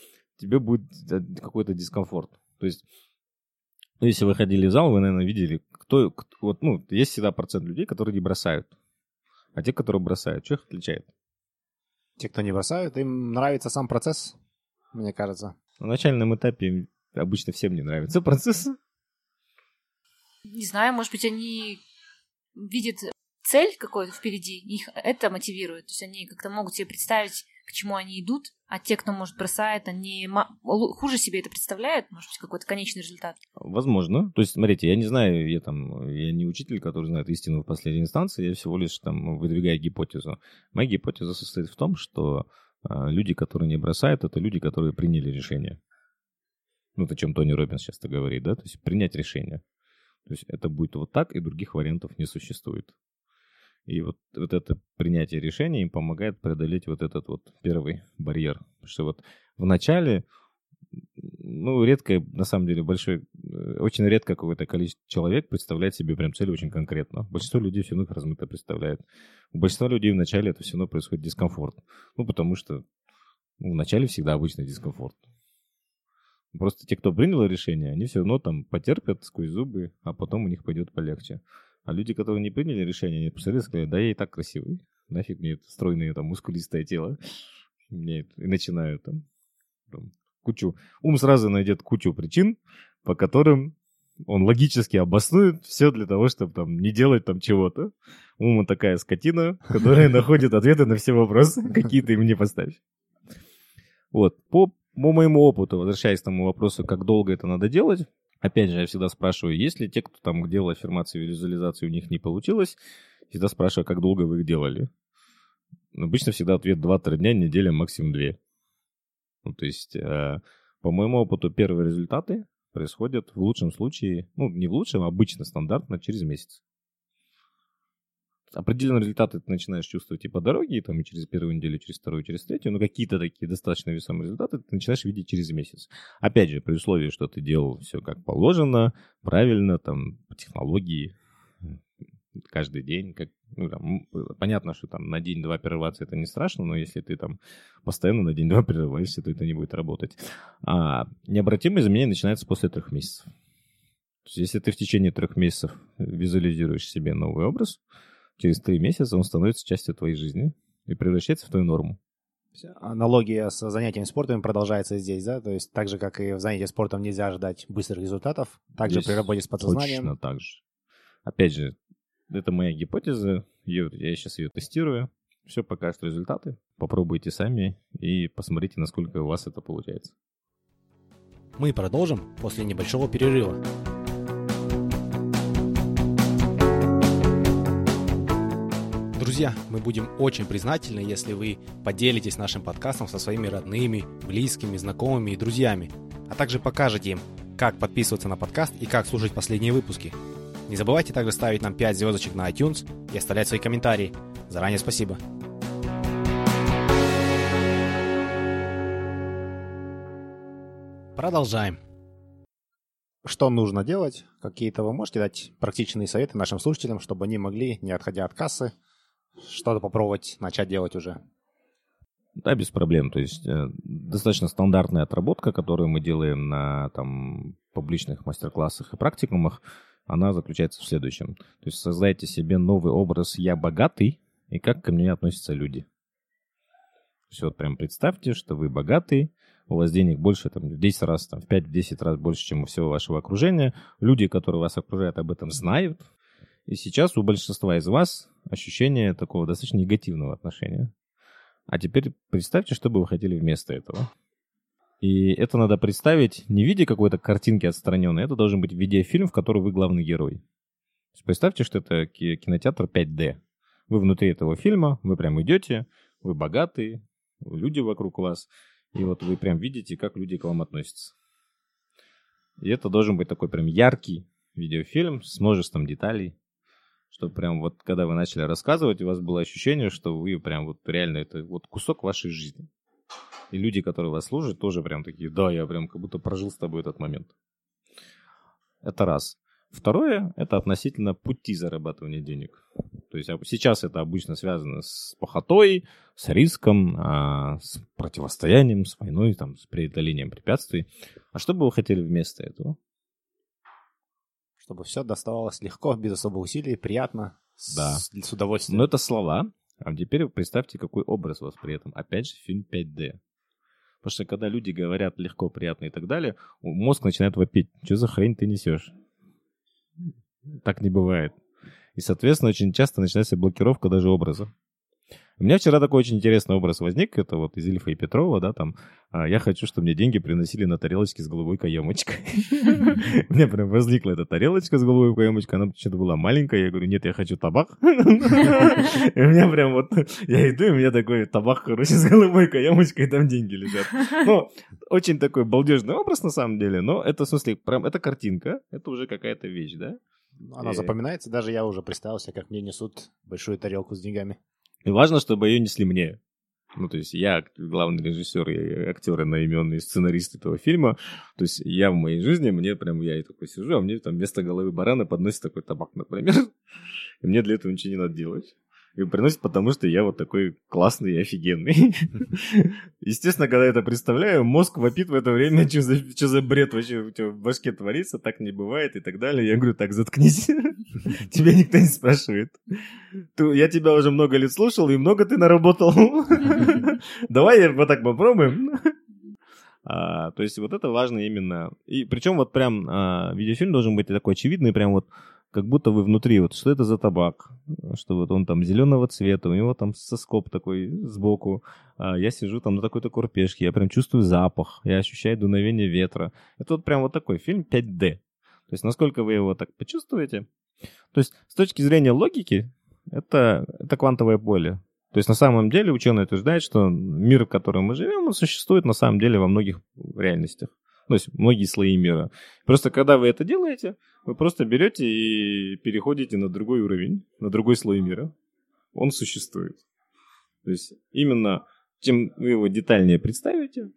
тебе будет э, какой-то дискомфорт. То есть, ну, если вы ходили в зал, вы, наверное, видели, кто, кто вот, ну, есть всегда процент людей, которые не бросают. А те, которые бросают, что их отличает? Те, кто не бросают, им нравится сам процесс, мне кажется. На начальном этапе обычно всем не нравится процесс. Не знаю, может быть, они видят цель какую-то впереди, их это мотивирует. То есть они как-то могут себе представить, к чему они идут, а те, кто, может, бросает, они хуже себе это представляют, может быть, какой-то конечный результат. Возможно. То есть, смотрите, я не знаю, я там, я не учитель, который знает истину в последней инстанции, я всего лишь там выдвигаю гипотезу. Моя гипотеза состоит в том, что а, люди, которые не бросают, это люди, которые приняли решение. Ну, о чем Тони Робинс часто говорит, да, то есть принять решение. То есть это будет вот так, и других вариантов не существует. И вот, вот это принятие решения им помогает преодолеть вот этот вот первый барьер. Потому что вот в начале, ну, редко, на самом деле, большой, э, очень редко какое-то количество человек представляет себе прям цель очень конкретно. Большинство людей все равно их размыто представляет. У большинства людей в начале это все равно происходит дискомфорт. Ну, потому что ну, начале всегда обычно дискомфорт. Просто те, кто принял решение, они все равно там потерпят сквозь зубы, а потом у них пойдет полегче. А люди, которые не приняли решение, они посмотрели и сказали, да я и так красивый. Нафиг мне это стройное там мускулистое тело. Мне это... И начинают там, там кучу... Ум сразу найдет кучу причин, по которым он логически обоснует все для того, чтобы там не делать там чего-то. Ум такая скотина, которая находит ответы на все вопросы, какие ты им не поставишь. Вот, по по моему опыту, возвращаясь к тому вопросу, как долго это надо делать, опять же, я всегда спрашиваю, есть ли те, кто там делал аффирмации и визуализации, у них не получилось, всегда спрашиваю, как долго вы их делали. Обычно всегда ответ 2-3 дня, неделя, максимум 2. Ну, то есть, э, по моему опыту, первые результаты происходят в лучшем случае, ну, не в лучшем, а обычно стандартно через месяц определенные результаты ты начинаешь чувствовать и по дороге, и, там, и через первую неделю, через вторую, через третью, но какие-то такие достаточно весомые результаты ты начинаешь видеть через месяц. Опять же, при условии, что ты делал все как положено, правильно, там, по технологии, каждый день, как, ну, там, понятно, что там на день-два прерываться это не страшно, но если ты там постоянно на день-два прерываешься, то это не будет работать. А необратимые изменения начинаются после трех месяцев. То есть, если ты в течение трех месяцев визуализируешь себе новый образ, через три месяца он становится частью твоей жизни и превращается в твою норму. Аналогия с занятием спортом продолжается здесь, да? То есть так же, как и в занятии спортом нельзя ждать быстрых результатов, также при работе с подсознанием. Точно так же. Опять же, это моя гипотеза, я сейчас ее тестирую. Все покажет результаты. Попробуйте сами и посмотрите, насколько у вас это получается. Мы продолжим после небольшого перерыва. Друзья, мы будем очень признательны, если вы поделитесь нашим подкастом со своими родными, близкими, знакомыми и друзьями, а также покажете им, как подписываться на подкаст и как слушать последние выпуски. Не забывайте также ставить нам 5 звездочек на iTunes и оставлять свои комментарии. Заранее спасибо. Продолжаем. Что нужно делать? Какие-то вы можете дать практичные советы нашим слушателям, чтобы они могли, не отходя от кассы, что-то попробовать начать делать уже. Да, без проблем. То есть э, достаточно стандартная отработка, которую мы делаем на там, публичных мастер-классах и практикумах, она заключается в следующем. То есть создайте себе новый образ «я богатый» и как ко мне относятся люди. есть вот прям представьте, что вы богатый, у вас денег больше, там, в 10 раз, там, в 5-10 раз больше, чем у всего вашего окружения. Люди, которые вас окружают, об этом знают. И сейчас у большинства из вас ощущение такого достаточно негативного отношения. А теперь представьте, что бы вы хотели вместо этого. И это надо представить не в виде какой-то картинки отстраненной, это должен быть видеофильм, в котором вы главный герой. Представьте, что это кинотеатр 5D. Вы внутри этого фильма, вы прям идете, вы богатые, люди вокруг вас, и вот вы прям видите, как люди к вам относятся. И это должен быть такой прям яркий видеофильм с множеством деталей, чтобы прям вот когда вы начали рассказывать, у вас было ощущение, что вы прям вот реально это вот кусок вашей жизни. И люди, которые вас служат, тоже прям такие, да, я прям как будто прожил с тобой этот момент. Это раз. Второе – это относительно пути зарабатывания денег. То есть сейчас это обычно связано с похотой, с риском, а, с противостоянием, с войной, там, с преодолением препятствий. А что бы вы хотели вместо этого? Чтобы все доставалось легко, без особых усилий, приятно, да. с, с удовольствием. Но это слова. А теперь представьте, какой образ у вас при этом. Опять же, фильм 5D. Потому что когда люди говорят легко, приятно и так далее, мозг начинает вопить. Что за хрень ты несешь? Так не бывает. И, соответственно, очень часто начинается блокировка даже образа. У меня вчера такой очень интересный образ возник, это вот из Ильфа и Петрова, да, там, а, я хочу, чтобы мне деньги приносили на тарелочке с голубой каемочкой. У меня прям возникла эта тарелочка с голубой каемочкой, она почему-то была маленькая, я говорю, нет, я хочу табак. И у меня прям вот, я иду, и у меня такой табак, короче, с голубой каемочкой, там деньги лежат. Ну, очень такой балдежный образ на самом деле, но это, в смысле, прям, это картинка, это уже какая-то вещь, да? Она запоминается, даже я уже представился, как мне несут большую тарелку с деньгами. И важно, чтобы ее несли мне. Ну, то есть я главный режиссер и актер одноименный сценарист этого фильма. То есть я в моей жизни, мне прям, я и такой сижу, а мне там вместо головы барана подносит такой табак, например. И мне для этого ничего не надо делать и приносит, потому что я вот такой классный и офигенный. Естественно, когда я это представляю, мозг вопит в это время, что за, что за бред вообще у тебя в башке творится, так не бывает и так далее. Я говорю, так, заткнись. Тебя никто не спрашивает. Я тебя уже много лет слушал, и много ты наработал. Давай вот так попробуем. А, то есть вот это важно именно. И причем вот прям а, видеофильм должен быть такой очевидный, прям вот как будто вы внутри, вот что это за табак, что вот он там зеленого цвета, у него там соскоб такой сбоку, а я сижу там на такой-то курпешке, я прям чувствую запах, я ощущаю дуновение ветра. Это вот прям вот такой фильм 5D. То есть насколько вы его так почувствуете. То есть с точки зрения логики, это, это квантовое поле. То есть на самом деле ученые утверждают, что мир, в котором мы живем, он существует на самом деле во многих реальностях ну, то есть многие слои мира. Просто когда вы это делаете, вы просто берете и переходите на другой уровень, на другой слой мира. Он существует. То есть именно чем вы его детальнее представите,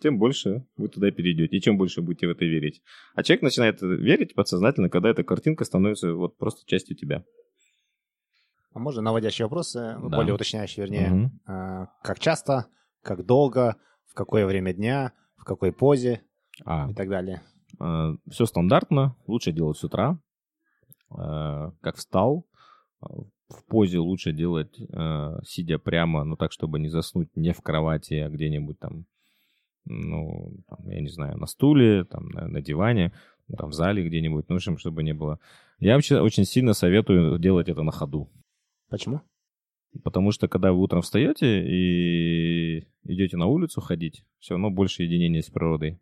тем больше вы туда перейдете, и чем больше будете в это верить. А человек начинает верить подсознательно, когда эта картинка становится вот просто частью тебя. А можно наводящие вопросы, Да. более уточняющие, вернее. Мгм. А, как часто, как долго, в какое время дня, в какой позе А, и так далее. Все стандартно, лучше делать с утра, Э, как встал, э, в позе лучше делать, э, сидя прямо, ну так, чтобы не заснуть не в кровати, а где-нибудь там, ну, там, я не знаю, на стуле, там, на, на диване, ну, там, в зале где-нибудь, ну, в общем, чтобы не было. Я вообще очень сильно советую делать это на ходу. Почему? Потому что когда вы утром встаете и идете на улицу ходить, все равно больше единения с природой.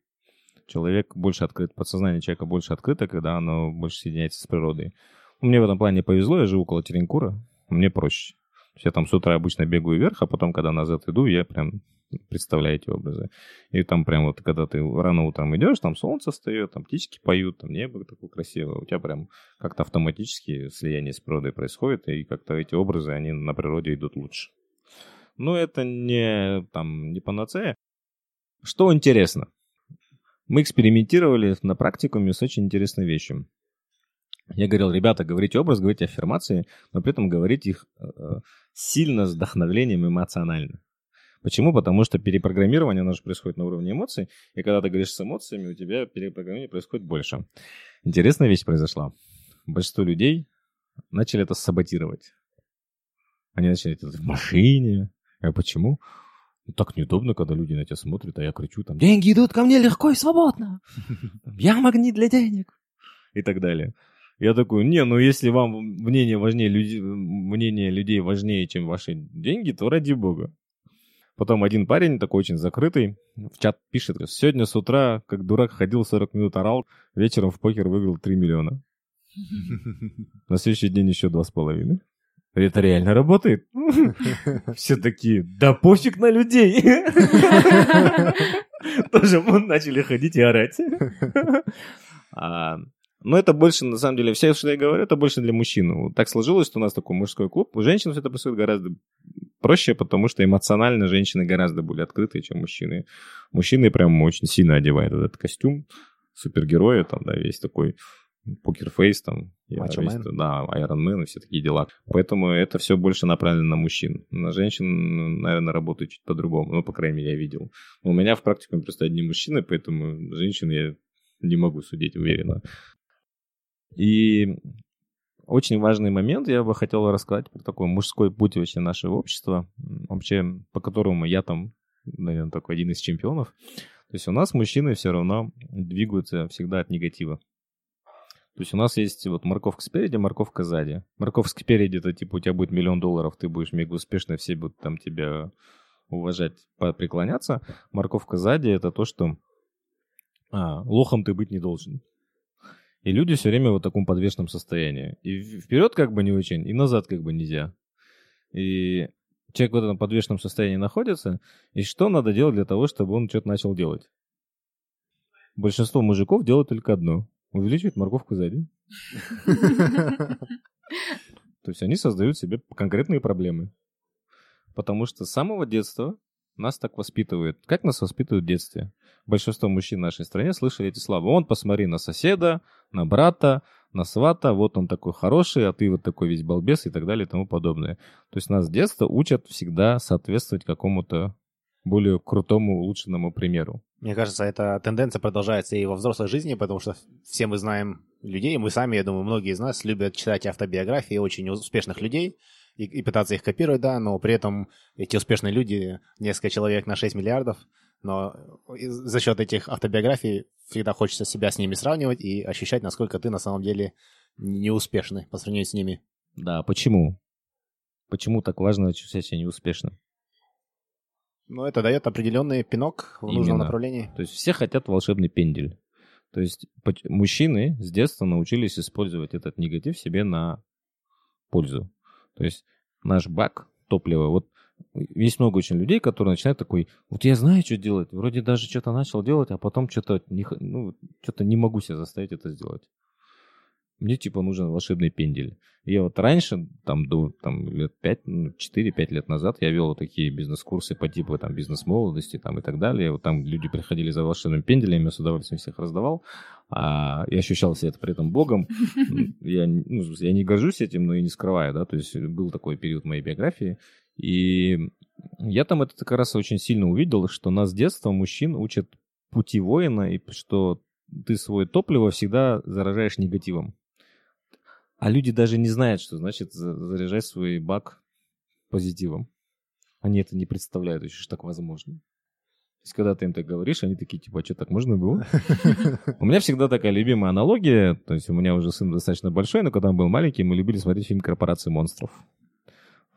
Человек больше открыт, подсознание человека больше открыто, когда оно больше соединяется с природой. Мне в этом плане повезло, я живу около Теренкура, мне проще. Я там с утра обычно бегаю вверх, а потом, когда назад иду, я прям представляю эти образы. И там прям вот, когда ты рано утром идешь, там солнце встает, там птички поют, там небо такое красивое. У тебя прям как-то автоматически слияние с природой происходит, и как-то эти образы, они на природе идут лучше. Но это не, там, не панацея. Что интересно? Мы экспериментировали на практикуме с очень интересной вещью. Я говорил, ребята, говорите образ, говорите аффирмации, но при этом говорите их э, сильно с вдохновлением эмоционально. Почему? Потому что перепрограммирование, оно же происходит на уровне эмоций, и когда ты говоришь с эмоциями, у тебя перепрограммирование происходит больше. Интересная вещь произошла. Большинство людей начали это саботировать. Они начали это в машине. А почему? Так неудобно, когда люди на тебя смотрят, а я кричу там, деньги идут ко мне легко и свободно. Я магнит для денег. И так далее. Я такой, не, ну если вам мнение важнее, люди, мнение людей важнее, чем ваши деньги, то ради бога. Потом один парень, такой очень закрытый, в чат пишет, сегодня с утра, как дурак, ходил 40 минут, орал, вечером в покер выиграл 3 миллиона. На следующий день еще 2,5. Это реально работает? Все такие, да пофиг на людей. Тоже начали ходить и орать. А, но это больше, на самом деле, все, что я говорю, это больше для мужчин. Так сложилось, что у нас такой мужской клуб. У женщин все это происходит гораздо проще, потому что эмоционально женщины гораздо более открытые, чем мужчины. Мужчины прям очень сильно одевают этот костюм супергероя, там, да, весь такой покерфейс, там, я весь, да, Iron Man и все такие дела. Поэтому это все больше направлено на мужчин. На женщин, наверное, работает чуть по-другому. Ну, по крайней мере, я видел. У меня в практике просто одни мужчины, поэтому женщин я не могу судить уверенно. И очень важный момент, я бы хотел рассказать про такой мужской путь вообще нашего общества, вообще по которому я там, наверное, такой один из чемпионов. То есть у нас мужчины все равно двигаются всегда от негатива. То есть у нас есть вот морковка спереди, морковка сзади. Морковка спереди, это типа у тебя будет миллион долларов, ты будешь мега успешный, все будут там тебя уважать, преклоняться. Морковка сзади это то, что а, лохом ты быть не должен. И люди все время в таком подвешенном состоянии. И вперед как бы не очень, и назад как бы нельзя. И человек в этом подвешенном состоянии находится, и что надо делать для того, чтобы он что-то начал делать? Большинство мужиков делают только одно. Увеличивают морковку сзади. То есть они создают себе конкретные проблемы. Потому что с самого детства нас так воспитывают. Как нас воспитывают в детстве? Большинство мужчин в нашей стране слышали эти слова. Он посмотри на соседа, на брата, на свата, вот он такой хороший, а ты вот такой весь балбес и так далее и тому подобное. То есть нас с детства учат всегда соответствовать какому-то более крутому, улучшенному примеру. Мне кажется, эта тенденция продолжается и во взрослой жизни, потому что все мы знаем людей, мы сами, я думаю, многие из нас любят читать автобиографии очень успешных людей, и, и пытаться их копировать, да, но при этом эти успешные люди, несколько человек на 6 миллиардов, но за счет этих автобиографий всегда хочется себя с ними сравнивать и ощущать, насколько ты на самом деле неуспешный по сравнению с ними. Да, почему? Почему так важно чувствовать себя неуспешным? Ну, это дает определенный пинок в Именно. нужном направлении. То есть все хотят волшебный пендель. То есть мужчины с детства научились использовать этот негатив себе на пользу. То есть наш бак топлива, вот есть много очень людей, которые начинают такой, вот я знаю, что делать, вроде даже что-то начал делать, а потом что-то не, ну, что-то не могу себя заставить это сделать мне типа нужен волшебный пендель. Я вот раньше, там, до там, лет 5, 4-5 ну, лет назад, я вел вот такие бизнес-курсы по типу там бизнес-молодости там, и так далее. Вот там люди приходили за волшебным пенделем, я с удовольствием всех раздавал. А я ощущал себя при этом богом. Я, ну, я не горжусь этим, но и не скрываю, да, то есть был такой период моей биографии. И я там это как раз очень сильно увидел, что нас с детства мужчин учат пути воина, и что ты свое топливо всегда заражаешь негативом. А люди даже не знают, что значит заряжать свой бак позитивом. Они это не представляют еще, что так возможно. То есть, когда ты им так говоришь, они такие, типа, а что, так можно было? У меня всегда такая любимая аналогия, то есть у меня уже сын достаточно большой, но когда он был маленький, мы любили смотреть фильм «Корпорация монстров».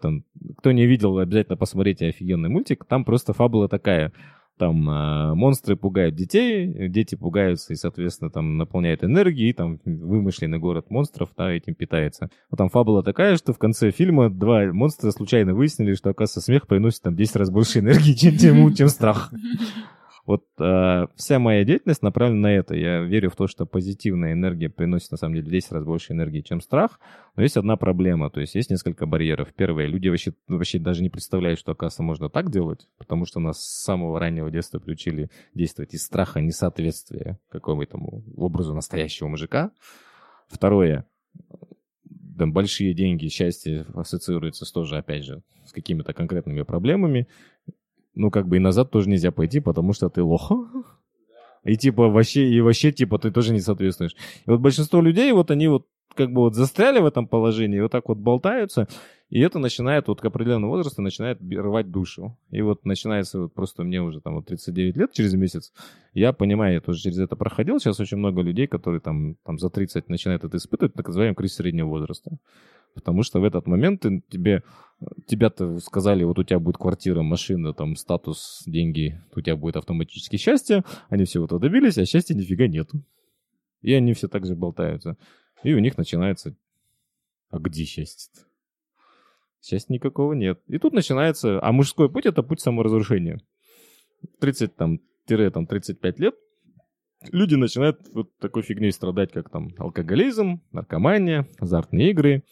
Там, кто не видел, обязательно посмотрите офигенный мультик. Там просто фабула такая. Там э, монстры пугают детей, дети пугаются и, соответственно, там наполняют энергией, там вымышленный город монстров, да, этим питается. А там фабула такая, что в конце фильма два монстра случайно выяснили, что, оказывается, смех приносит там 10 раз больше энергии, чем, чем, чем страх. Вот э, вся моя деятельность направлена на это. Я верю в то, что позитивная энергия приносит на самом деле в 10 раз больше энергии, чем страх. Но есть одна проблема, то есть есть несколько барьеров. Первое, люди вообще, вообще даже не представляют, что, оказывается, можно так делать, потому что нас с самого раннего детства приучили действовать из страха несоответствия какому-то образу настоящего мужика. Второе, там большие деньги, счастье ассоциируется с тоже, опять же, с какими-то конкретными проблемами ну, как бы и назад тоже нельзя пойти, потому что ты лох. И типа вообще, и вообще, типа, ты тоже не соответствуешь. И вот большинство людей, вот они вот как бы вот застряли в этом положении, вот так вот болтаются, И это начинает вот к определенному возрасту начинает рвать душу. И вот начинается вот просто мне уже там вот 39 лет через месяц. Я понимаю, я тоже через это проходил. Сейчас очень много людей, которые там, там за 30 начинают это испытывать, так называемый кризис среднего возраста. Потому что в этот момент ты, тебе, тебя-то сказали, вот у тебя будет квартира, машина, там статус, деньги, у тебя будет автоматически счастье. Они все этого добились, а счастья нифига нету. И они все так же болтаются. И у них начинается, а где счастье-то? Счастья никакого нет. И тут начинается, а мужской путь это путь саморазрушения. 30 там, тире, там 35 лет люди начинают вот такой фигней страдать, как там алкоголизм, наркомания, азартные игры,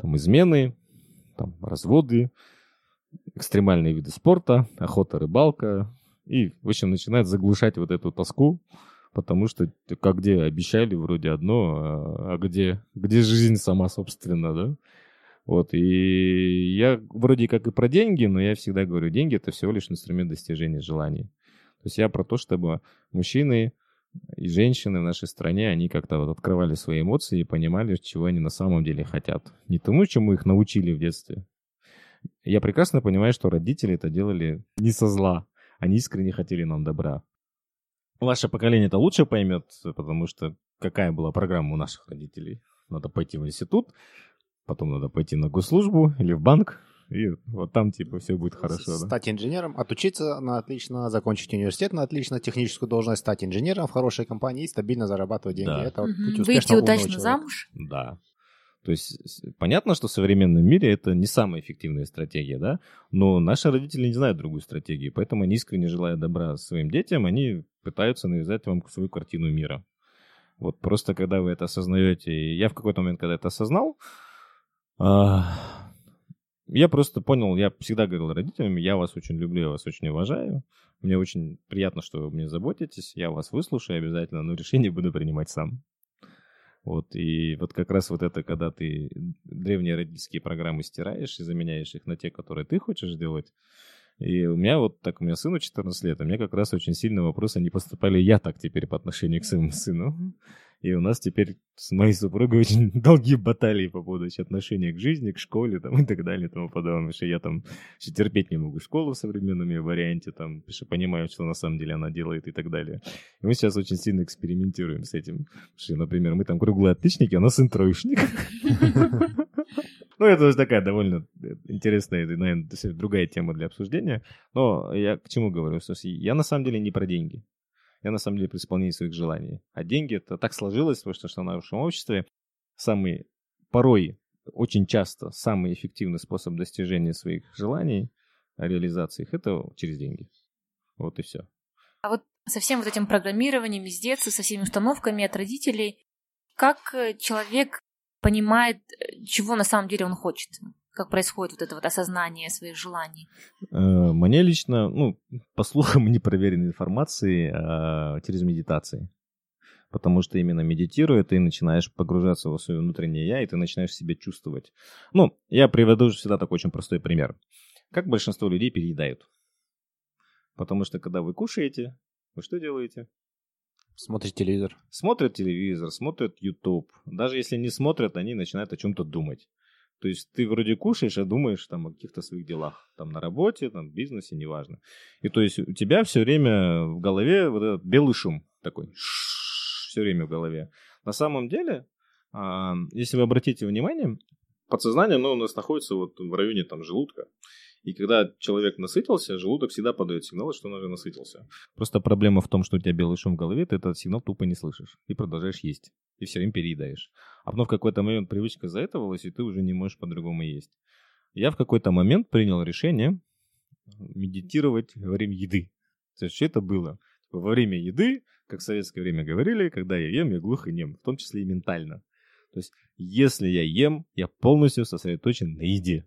там измены, там разводы, экстремальные виды спорта, охота, рыбалка. И, в общем, начинает заглушать вот эту тоску, потому что как где обещали вроде одно, а, а где, где жизнь сама, собственно, да? Вот, и я вроде как и про деньги, но я всегда говорю, деньги это всего лишь инструмент достижения желаний. То есть я про то, чтобы мужчины и женщины в нашей стране, они как-то вот открывали свои эмоции и понимали, чего они на самом деле хотят. Не тому, чему их научили в детстве. Я прекрасно понимаю, что родители это делали не со зла. Они искренне хотели нам добра. Ваше поколение это лучше поймет, потому что какая была программа у наших родителей. Надо пойти в институт, потом надо пойти на госслужбу или в банк, и вот там, типа, все будет хорошо, да? Стать инженером, отучиться на отлично, закончить университет на отлично, техническую должность, стать инженером в хорошей компании и стабильно зарабатывать деньги. Да. Это вот путь Выйти удачно человека. замуж? Да. То есть понятно, что в современном мире это не самая эффективная стратегия, да, но наши родители не знают другую стратегию, поэтому они искренне желая добра своим детям, они пытаются навязать вам свою картину мира. Вот просто когда вы это осознаете, я в какой-то момент, когда это осознал, а, я просто понял, я всегда говорил родителям, я вас очень люблю, я вас очень уважаю, мне очень приятно, что вы мне заботитесь, я вас выслушаю обязательно, но решение буду принимать сам. Вот, и вот как раз вот это, когда ты древние родительские программы стираешь и заменяешь их на те, которые ты хочешь делать. И у меня вот так, у меня сыну 14 лет, а мне как раз очень сильный вопрос, а не поступали я так теперь по отношению к своему сыну. И у нас теперь с моей супругой очень долгие баталии по поводу отношения к жизни, к школе там, и так далее и тому подобное. Что я там еще терпеть не могу школу в современном варианте, там, что понимаю, что на самом деле она делает и так далее. И мы сейчас очень сильно экспериментируем с этим. Что, например, мы там круглые отличники, а она сын троечник. Ну, это уже такая довольно интересная, наверное, другая тема для обсуждения. Но я к чему говорю? Я на самом деле не про деньги. Я на самом деле при исполнении своих желаний. А деньги это так сложилось, потому что в нашем обществе самый порой, очень часто самый эффективный способ достижения своих желаний, реализации их, это через деньги. Вот и все. А вот со всем вот этим программированием из детства, со всеми установками от родителей, как э, человек понимает, э, чего на самом деле он хочет? Как происходит вот это вот осознание своих желаний? Э, Мне лично, ну, по слухам непроверенной информации, э, через медитации. Потому что именно медитируя, ты начинаешь погружаться в свое внутреннее я, и ты начинаешь себя чувствовать. Ну, я приведу всегда такой очень простой пример. Как большинство людей переедают? Потому что когда вы кушаете, вы что делаете? Смотрите телевизор. Смотрят телевизор, смотрят YouTube. Даже если не смотрят, они начинают о чем-то думать. То есть ты вроде кушаешь, а думаешь там о каких-то своих делах. Там на работе, там в бизнесе, неважно. И то есть у тебя все время в голове вот этот белый шум такой. Все время в голове. На самом деле, а, если вы обратите внимание, подсознание, оно у нас находится вот в районе там желудка. И когда человек насытился, желудок всегда подает сигнал, что он уже насытился. Просто проблема в том, что у тебя белый шум в голове, ты этот сигнал тупо не слышишь. И продолжаешь есть. И все время переедаешь. А потом в какой-то момент привычка заэтовалась, и ты уже не можешь по-другому есть. Я в какой-то момент принял решение медитировать во время еды. То есть что это было? Во время еды, как в советское время говорили, когда я ем, я глух и нем, в том числе и ментально. То есть, если я ем, я полностью сосредоточен на еде.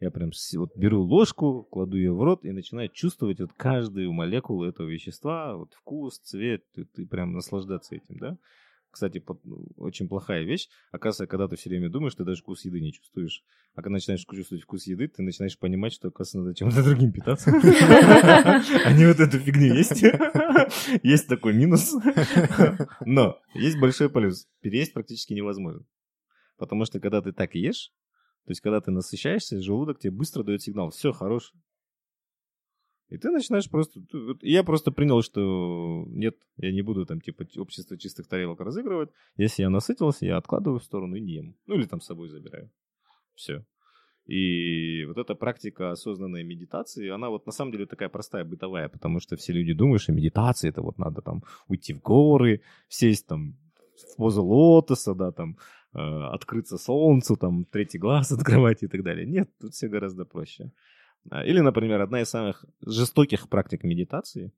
Я прям вот беру ложку, кладу ее в рот и начинаю чувствовать вот каждую молекулу этого вещества, вот вкус, цвет, ты, ты прям наслаждаться этим, да? Кстати, под, ну, очень плохая вещь. Оказывается, когда ты все время думаешь, ты даже вкус еды не чувствуешь. А когда начинаешь чувствовать вкус еды, ты начинаешь понимать, что, оказывается, надо чем-то другим питаться. А не вот эту фигню есть. Есть такой минус. Но есть большой плюс. Переесть практически невозможно. Потому что, когда ты так ешь, То есть, когда ты насыщаешься, желудок тебе быстро дает сигнал, все, хорош. И ты начинаешь просто... Я просто принял, что нет, я не буду там типа общество чистых тарелок разыгрывать. Если я насытился, я откладываю в сторону и не ем. Ну или там с собой забираю. Все. И вот эта практика осознанной медитации, она вот на самом деле такая простая, бытовая, потому что все люди думают, что медитация это вот надо там уйти в горы, сесть там в позу лотоса, да, там открыться солнцу, там третий глаз открывать и так далее. Нет, тут все гораздо проще. А, или, например, одна из самых жестоких практик медитации,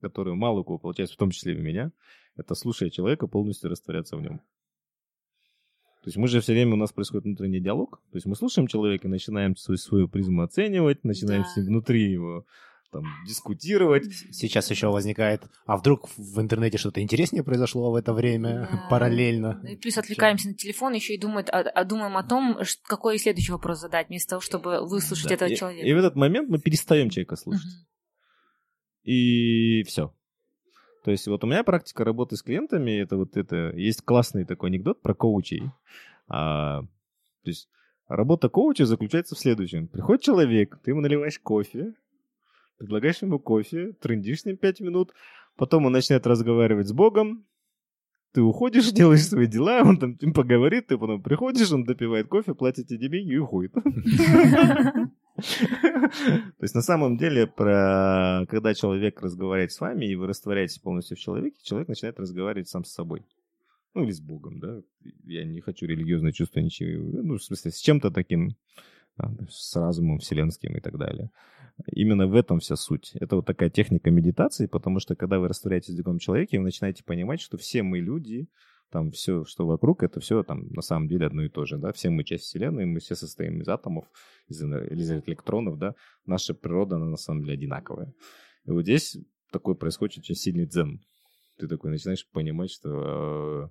которую мало у кого получается, в том числе и у меня, это слушая человека, полностью растворяться в нем. То есть мы же все время, у нас происходит внутренний диалог. То есть мы слушаем человека, начинаем свою, свою призму оценивать, начинаем да. с ним внутри его там, дискутировать. Сейчас еще возникает, а вдруг в интернете что-то интереснее произошло в это время да. параллельно? И плюс отвлекаемся на телефон еще и думает, а, а думаем о том, какой следующий вопрос задать, вместо того, чтобы выслушать да. этого и, человека. И в этот момент мы перестаем человека слушать. Угу. И все. То есть вот у меня практика работы с клиентами, это вот это, есть классный такой анекдот про коучей. А, то есть работа коуча заключается в следующем. Приходит человек, ты ему наливаешь кофе, предлагаешь ему кофе, трындишь с ним 5 минут, потом он начинает разговаривать с Богом, ты уходишь, делаешь свои дела, он там поговорит, ты потом приходишь, он допивает кофе, платит тебе деньги и уходит. То есть на самом деле, про... когда человек разговаривает с вами, и вы растворяетесь полностью в человеке, человек начинает разговаривать сам с собой. Ну, или с Богом, да. Я не хочу религиозное чувство ничего. Ну, в смысле, с чем-то таким, с разумом вселенским и так далее. Именно в этом вся суть. Это вот такая техника медитации, потому что когда вы растворяетесь в другом человеке, вы начинаете понимать, что все мы люди, там все, что вокруг, это все там на самом деле одно и то же, да, все мы часть Вселенной, мы все состоим из атомов, из, из электронов, да, наша природа, она на самом деле одинаковая. И вот здесь такой происходит очень сильный дзен. Ты такой начинаешь понимать, что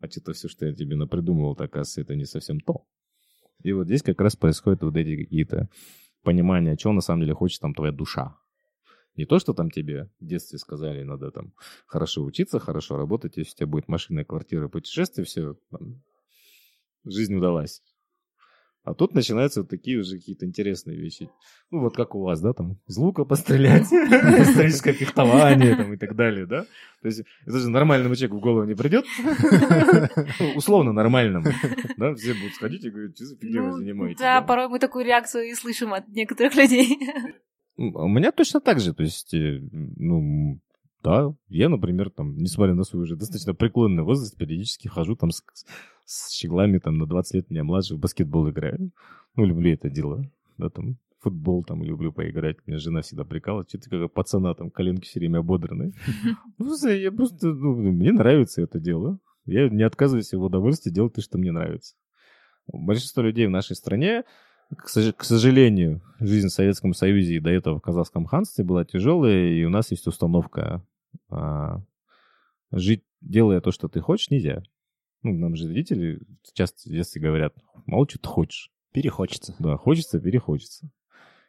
а это все, что я тебе напридумывал, так оказывается, это не совсем то. И вот здесь как раз происходят вот эти какие-то понимания, чего на самом деле хочет там твоя душа. Не то, что там тебе в детстве сказали, надо там хорошо учиться, хорошо работать, если у тебя будет машина, квартира, путешествие, все, там, жизнь удалась. А тут начинаются вот такие уже какие-то интересные вещи. Ну, вот как у вас, да, там, из лука пострелять, историческое фехтование там, и так далее, да? То есть это же нормальному человеку в голову не придет. Условно нормальному. Да, все будут сходить и говорить, что за фигней вы ну, занимаетесь. Да, порой мы такую реакцию и слышим от некоторых людей. У меня точно так же, то есть, э, ну, да, я, например, там, несмотря на свой уже достаточно преклонный возраст, периодически хожу там с, с щеглами там на 20 лет меня младше в баскетбол играю. Ну, люблю это дело, да, там, футбол там люблю поиграть. Меня жена всегда прикалывает, что ты как пацана там коленки все время ободранные. Ну, я просто, ну, мне нравится это дело. Я не отказываюсь в удовольствии делать то, что мне нравится. Большинство людей в нашей стране к, сожалению, жизнь в Советском Союзе и до этого в Казахском ханстве была тяжелая, и у нас есть установка а, жить, делая то, что ты хочешь, нельзя. Ну, нам же родители часто в детстве говорят, мало что ты хочешь. Перехочется. Да, хочется, перехочется.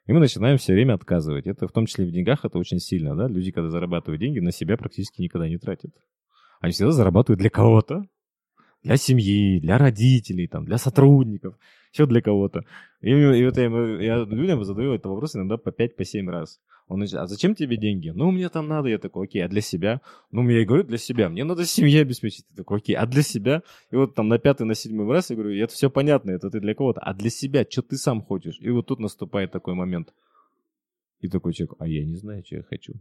И мы начинаем все время отказывать. Это в том числе в деньгах, это очень сильно, да? Люди, когда зарабатывают деньги, на себя практически никогда не тратят. Они всегда зарабатывают для кого-то для семьи, для родителей, там, для сотрудников, еще для кого-то. И, и вот я, я людям задаю этот вопрос иногда по 5-7 по раз. Он начинает, а зачем тебе деньги? Ну, мне там надо. Я такой, окей, а для себя? Ну, я и говорю, для себя. Мне надо семье обеспечить. Я такой, окей, а для себя? И вот там на пятый, на седьмой раз я говорю, это все понятно, это ты для кого-то. А для себя, что ты сам хочешь? И вот тут наступает такой момент. И такой человек, а я не знаю, что я хочу.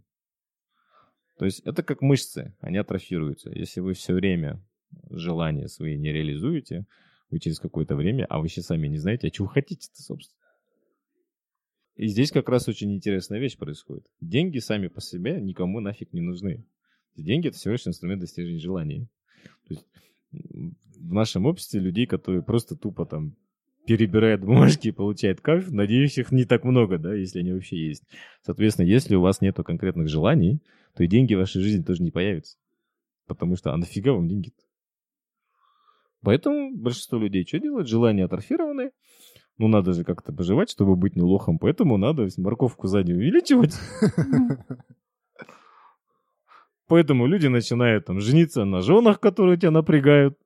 То есть это как мышцы, они атрофируются. Если вы все время желания свои не реализуете, вы через какое-то время, а вы еще сами не знаете, а чего хотите-то, собственно. И здесь как раз очень интересная вещь происходит. Деньги сами по себе никому нафиг не нужны. Деньги — это всего лишь инструмент достижения желаний. То есть в нашем обществе людей, которые просто тупо там перебирают бумажки и получают кайф, надеюсь, их не так много, да, если они вообще есть. Соответственно, если у вас нету конкретных желаний, то и деньги в вашей жизни тоже не появятся. Потому что, а нафига вам деньги-то? Поэтому большинство людей что делают? Желания атрофированы. Ну, надо же как-то поживать, чтобы быть не лохом. Поэтому надо морковку сзади увеличивать. Поэтому люди начинают там жениться на женах, которые тебя напрягают.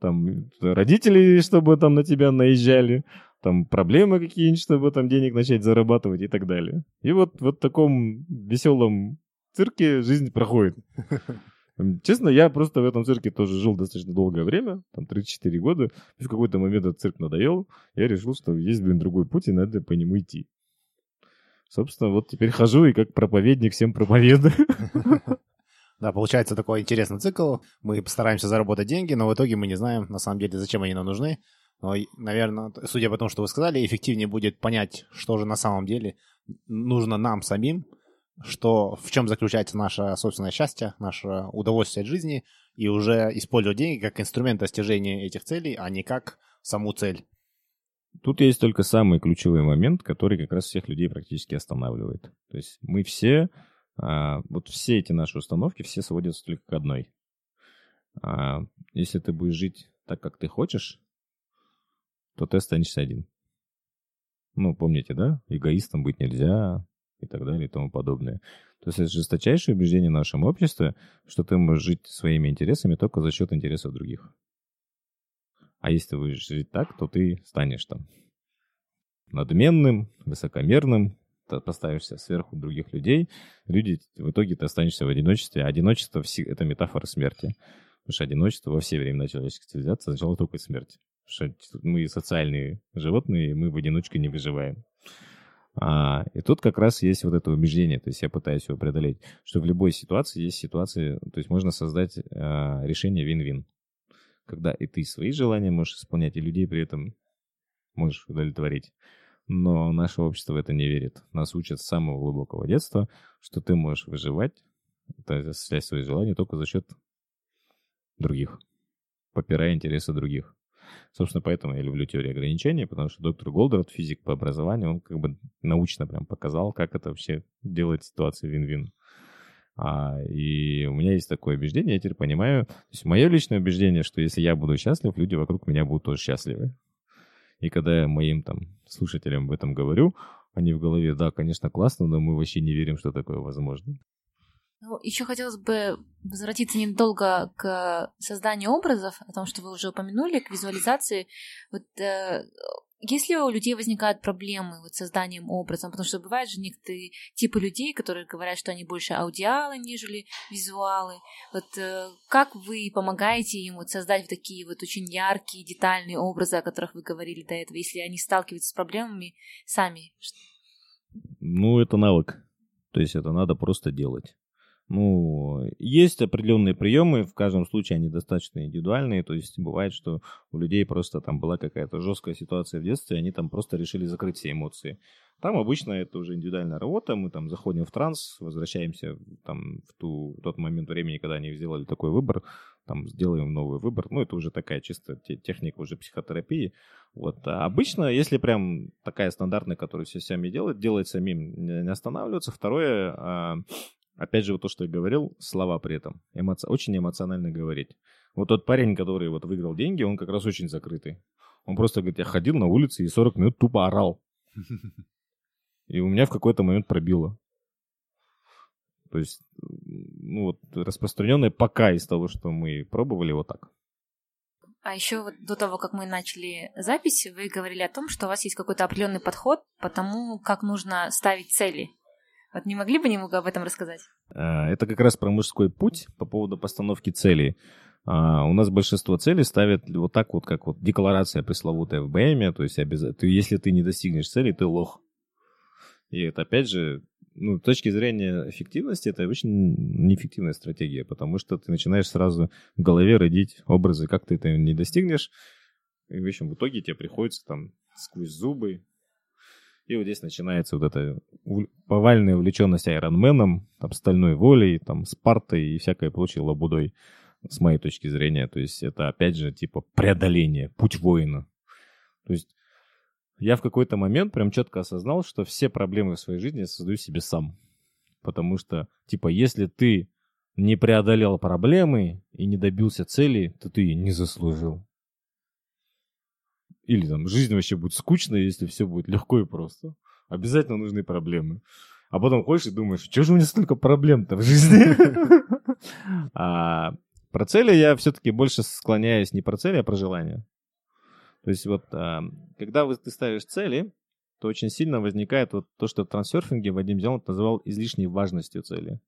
там родители, чтобы там на тебя наезжали, там проблемы какие-нибудь, чтобы там денег начать зарабатывать и так далее. И вот, вот в таком веселом цирке жизнь проходит. Честно, я просто в этом цирке тоже жил достаточно долгое время, там 34 года. И в какой-то момент этот цирк надоел. Я решил, что есть, блин, другой путь, и надо по нему идти. Собственно, вот теперь хожу и как проповедник всем проповедую. Да, получается такой интересный цикл. Мы постараемся заработать деньги, но в итоге мы не знаем, на самом деле, зачем они нам нужны. Но, наверное, судя по тому, что вы сказали, эффективнее будет понять, что же на самом деле нужно нам самим, что, в чем заключается наше собственное счастье, наше удовольствие от жизни, и уже использовать деньги как инструмент достижения этих целей, а не как саму цель. Тут есть только самый ключевой момент, который как раз всех людей практически останавливает. То есть мы все, а, вот все эти наши установки, все сводятся только к одной. А, если ты будешь жить так, как ты хочешь, то ты останешься один. Ну, помните, да? Эгоистом быть нельзя, и так далее и тому подобное. То есть это жесточайшее убеждение в нашем обществе, что ты можешь жить своими интересами только за счет интересов других. А если ты будешь жить так, то ты станешь там надменным, высокомерным, поставишься сверху других людей, люди, в итоге ты останешься в одиночестве. Одиночество — это метафора смерти. Потому что одиночество во все времена человеческой цивилизации означало только смерть. Потому что мы социальные животные, и мы в одиночку не выживаем. А, и тут как раз есть вот это убеждение, то есть я пытаюсь его преодолеть, что в любой ситуации есть ситуации, то есть можно создать а, решение вин-вин, когда и ты свои желания можешь исполнять, и людей при этом можешь удовлетворить. Но наше общество в это не верит. Нас учат с самого глубокого детства, что ты можешь выживать, осуществлять свои желания только за счет других, попирая интересы других. Собственно, поэтому я люблю теорию ограничений, потому что доктор Голдрат, физик по образованию, он как бы научно прям показал, как это вообще делает ситуацию вин-вин. А, и у меня есть такое убеждение, я теперь понимаю, то есть мое личное убеждение, что если я буду счастлив, люди вокруг меня будут тоже счастливы. И когда я моим там слушателям об этом говорю, они в голове, да, конечно, классно, но мы вообще не верим, что такое возможно. Ну, еще хотелось бы возвратиться недолго к созданию образов, о том, что вы уже упомянули, к визуализации. Вот э, если у людей возникают проблемы вот с созданием образа, потому что бывают же некоторые типы людей, которые говорят, что они больше аудиалы, нежели визуалы. Вот э, как вы помогаете им вот создать вот такие вот очень яркие, детальные образы, о которых вы говорили до этого, если они сталкиваются с проблемами сами? Ну, это навык. То есть это надо просто делать. Ну, есть определенные приемы, в каждом случае они достаточно индивидуальные, то есть бывает, что у людей просто там была какая-то жесткая ситуация в детстве, они там просто решили закрыть все эмоции. Там обычно это уже индивидуальная работа, мы там заходим в транс, возвращаемся там в, ту, в тот момент времени, когда они сделали такой выбор, там сделаем новый выбор, ну это уже такая чисто техника уже психотерапии. Вот. А обычно, если прям такая стандартная, которую все сами делают, делать самим, не останавливаться. Второе, а, Опять же, вот то, что я говорил, слова при этом. Эмоци... Очень эмоционально говорить. Вот тот парень, который вот выиграл деньги, он как раз очень закрытый. Он просто говорит, я ходил на улице и 40 минут тупо орал. И у меня в какой-то момент пробило. То есть, ну вот, распространенное пока из того, что мы пробовали, вот так. А еще вот до того, как мы начали запись, вы говорили о том, что у вас есть какой-то определенный подход по тому, как нужно ставить цели вот не могли бы немного об этом рассказать? А, это как раз про мужской путь по поводу постановки целей. А, у нас большинство целей ставят вот так вот, как вот декларация пресловутая в БМ, то есть обязательно, если ты не достигнешь цели, ты лох. И это опять же, ну, с точки зрения эффективности, это очень неэффективная стратегия, потому что ты начинаешь сразу в голове родить образы, как ты это не достигнешь, и в общем в итоге тебе приходится там сквозь зубы и вот здесь начинается вот эта повальная увлеченность Айронменом, там, стальной волей, там, Спартой и всякой прочей лабудой, с моей точки зрения. То есть это, опять же, типа преодоление, путь воина. То есть я в какой-то момент прям четко осознал, что все проблемы в своей жизни я создаю себе сам. Потому что, типа, если ты не преодолел проблемы и не добился цели, то ты ее не заслужил. Или там жизнь вообще будет скучной, если все будет легко и просто. Обязательно нужны проблемы. А потом ходишь и думаешь, что же у меня столько проблем-то в жизни? а, Про цели я все-таки больше склоняюсь не про цели, а про желание. То есть вот, а, когда ты ставишь цели, то очень сильно возникает вот то, что в трансерфинге Вадим Зеланд называл излишней важностью цели.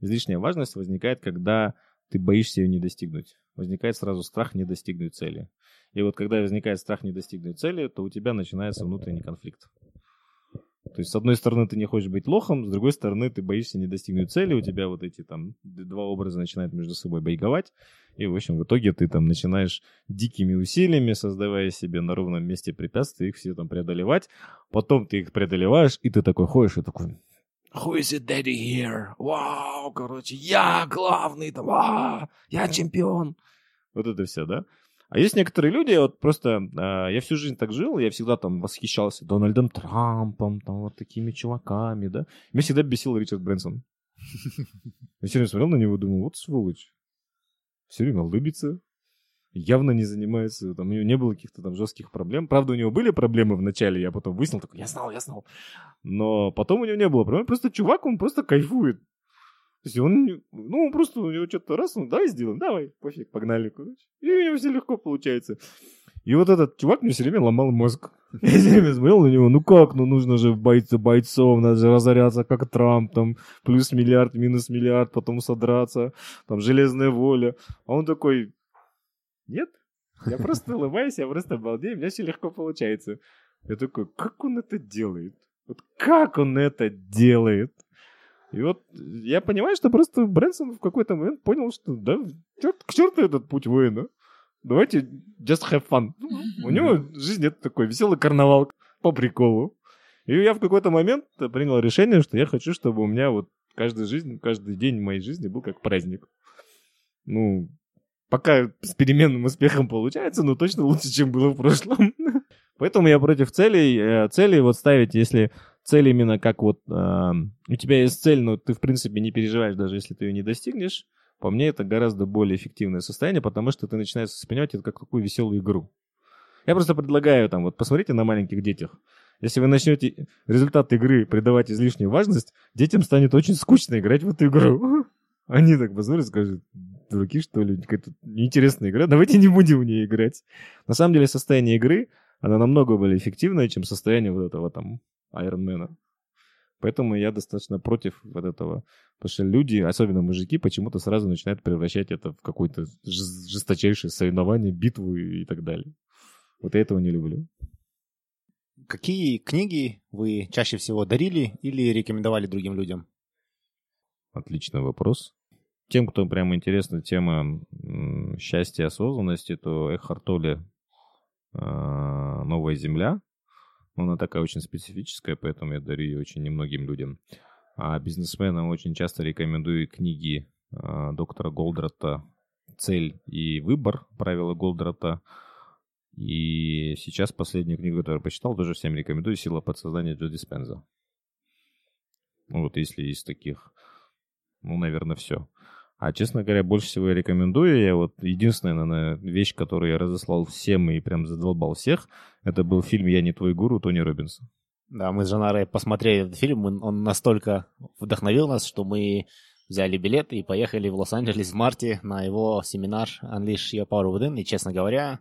Излишняя важность возникает, когда ты боишься ее не достигнуть. Возникает сразу страх не достигнуть цели. И вот когда возникает страх не достигнуть цели, то у тебя начинается внутренний конфликт. То есть, с одной стороны, ты не хочешь быть лохом, с другой стороны, ты боишься не достигнуть цели, у тебя вот эти там два образа начинают между собой бойговать, и, в общем, в итоге ты там начинаешь дикими усилиями, создавая себе на ровном месте препятствия, их все там преодолевать, потом ты их преодолеваешь, и ты такой ходишь и такой, Who is it daddy here? Вау, короче, я главный, там, а, я чемпион. Вот это все, да? А есть некоторые люди, вот просто э, я всю жизнь так жил, я всегда там восхищался Дональдом Трампом, там вот такими чуваками, да. Меня всегда бесил Ричард Брэнсон. Я все время смотрел на него думал, вот сволочь. Все время улыбится, явно не занимается, там у него не было каких-то там жестких проблем. Правда, у него были проблемы в начале, я потом выяснил, такой, я знал, я знал. Но потом у него не было проблем, просто чувак, он просто кайфует. То есть он, ну, просто у него что-то раз, ну, давай сделаем, давай, пофиг, погнали, короче. И у него все легко получается. И вот этот чувак мне все время ломал мозг. Я все время смотрел на него, ну как, ну нужно же бойца бойцов, надо же разоряться, как Трамп, там, плюс миллиард, минус миллиард, потом содраться, там, железная воля. А он такой, нет, я просто улыбаюсь, я просто обалдею, у меня все легко получается. Я такой, как он это делает? Вот как он это делает? И вот я понимаю, что просто Брэнсон в какой-то момент понял, что да, черт, к черту этот путь воина. Давайте just have fun. У него жизнь это такой веселый карнавал по приколу. И я в какой-то момент принял решение, что я хочу, чтобы у меня вот каждая жизнь, каждый день моей жизни был как праздник. Ну, пока с переменным успехом получается, но точно лучше, чем было в прошлом. Поэтому я против целей. Э, цели вот ставить, если цель именно как вот э, у тебя есть цель, но ты в принципе не переживаешь, даже если ты ее не достигнешь, по мне это гораздо более эффективное состояние, потому что ты начинаешь воспринимать это как такую веселую игру. Я просто предлагаю там, вот посмотрите на маленьких детях. Если вы начнете результат игры придавать излишнюю важность, детям станет очень скучно играть в эту игру. Они так посмотрят скажут, дураки, что ли, какая-то неинтересная игра, давайте не будем в ней играть. На самом деле состояние игры, она намного более эффективная, чем состояние вот этого там Айронмена. Поэтому я достаточно против вот этого. Потому что люди, особенно мужики, почему-то сразу начинают превращать это в какое-то жесточайшее соревнование, битву и так далее. Вот я этого не люблю. Какие книги вы чаще всего дарили или рекомендовали другим людям? Отличный вопрос. Тем, кто прям интересна тема счастья и осознанности, то Эхарт Толле «Новая земля» Она такая очень специфическая, поэтому я дарю ее очень немногим людям. А бизнесменам очень часто рекомендую книги э, доктора Голдрата «Цель и выбор. Правила Голдрата». И сейчас последнюю книгу, которую я почитал, тоже всем рекомендую «Сила подсознания» Джо Диспенза. Ну вот если из таких, ну, наверное, все. А, честно говоря, больше всего я рекомендую. Я вот единственная, наверное, вещь, которую я разослал всем и прям задолбал всех, это был фильм «Я не твой гуру» Тони Робинса. Да, мы с Жанарой посмотрели этот фильм, он настолько вдохновил нас, что мы взяли билет и поехали в Лос-Анджелес в марте на его семинар Unleash Your Power Within. И, честно говоря,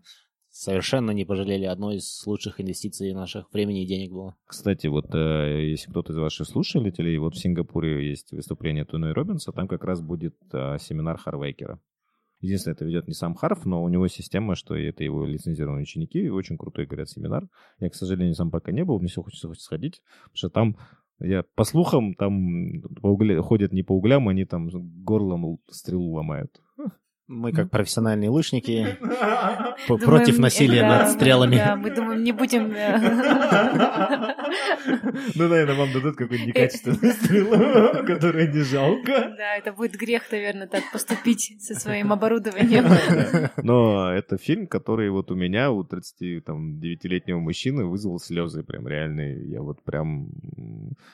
совершенно не пожалели. Одной из лучших инвестиций наших времени и денег было. Кстати, вот э, если кто-то из ваших слушателей, вот в Сингапуре есть выступление Туны Робинса, там как раз будет э, семинар Харвейкера. Единственное, это ведет не сам Харф, но у него система, что это его лицензированные ученики, очень крутой, говорят, семинар. Я, к сожалению, сам пока не был, мне все хочется, хочется сходить, потому что там я по слухам, там по угля... ходят не по углям, они там горлом стрелу ломают. Мы как профессиональные лучники против насилия над стрелами. Да, мы думаем, не будем... Э, ну, наверное, вам дадут какую-нибудь некачественную стрелу, которая не жалко. Да, это будет грех, наверное, так поступить со своим оборудованием. Но это фильм, который вот у меня, у 39-летнего мужчины, вызвал слезы прям реальные. Я вот прям...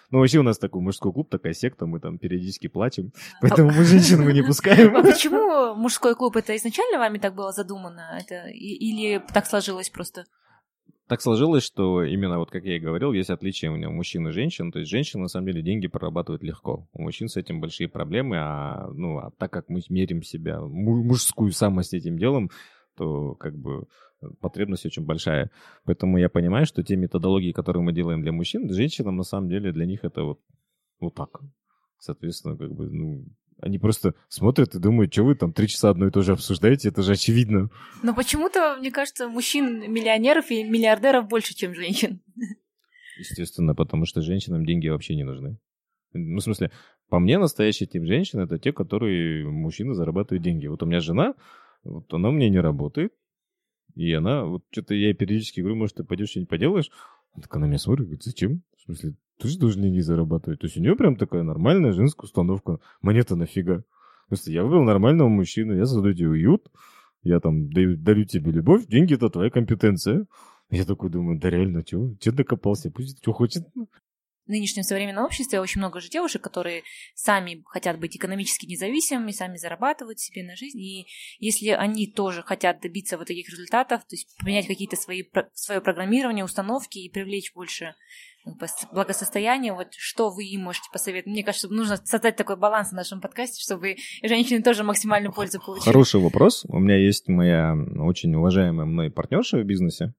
Ну, вообще у нас такой мужской клуб, такая секта, мы там периодически плачем, поэтому мы женщин мы не пускаем. А почему мужской клуб, это изначально вами так было задумано? Это, или так сложилось просто? так сложилось, что именно вот как я и говорил, есть отличие у мужчин и женщин. То есть женщины на самом деле деньги прорабатывают легко. У мужчин с этим большие проблемы, а, ну, а так как мы мерим себя, мужскую самость этим делом, то как бы потребность очень большая. Поэтому я понимаю, что те методологии, которые мы делаем для мужчин, женщинам на самом деле для них это вот, вот так. Соответственно, как бы, ну, они просто смотрят и думают, что вы там три часа одно и то же обсуждаете, это же очевидно. Но почему-то, мне кажется, мужчин-миллионеров и миллиардеров больше, чем женщин. Естественно, потому что женщинам деньги вообще не нужны. Ну, в смысле, по мне, настоящий тип женщин — это те, которые мужчины зарабатывают деньги. Вот у меня жена, вот она мне не работает, и она, вот что-то я периодически говорю, может, ты пойдешь что-нибудь поделаешь? Так она меня смотрит, говорит, зачем? В смысле, ты же должен деньги зарабатывать. То есть у нее прям такая нормальная женская установка. Мне-то нафига? Просто я выбрал нормального мужчину, я создаю тебе уют, я там даю, дарю тебе любовь, деньги это твоя компетенция. Я такой думаю, да реально, чего? Че докопался? Пусть что хочет в нынешнем современном обществе очень много же девушек, которые сами хотят быть экономически независимыми, сами зарабатывать себе на жизнь. И если они тоже хотят добиться вот таких результатов, то есть поменять какие-то свои, свое программирование, установки и привлечь больше благосостояния, вот что вы им можете посоветовать? Мне кажется, нужно создать такой баланс в нашем подкасте, чтобы женщины тоже максимальную пользу получили. Хороший вопрос. У меня есть моя очень уважаемая мной партнерша в бизнесе.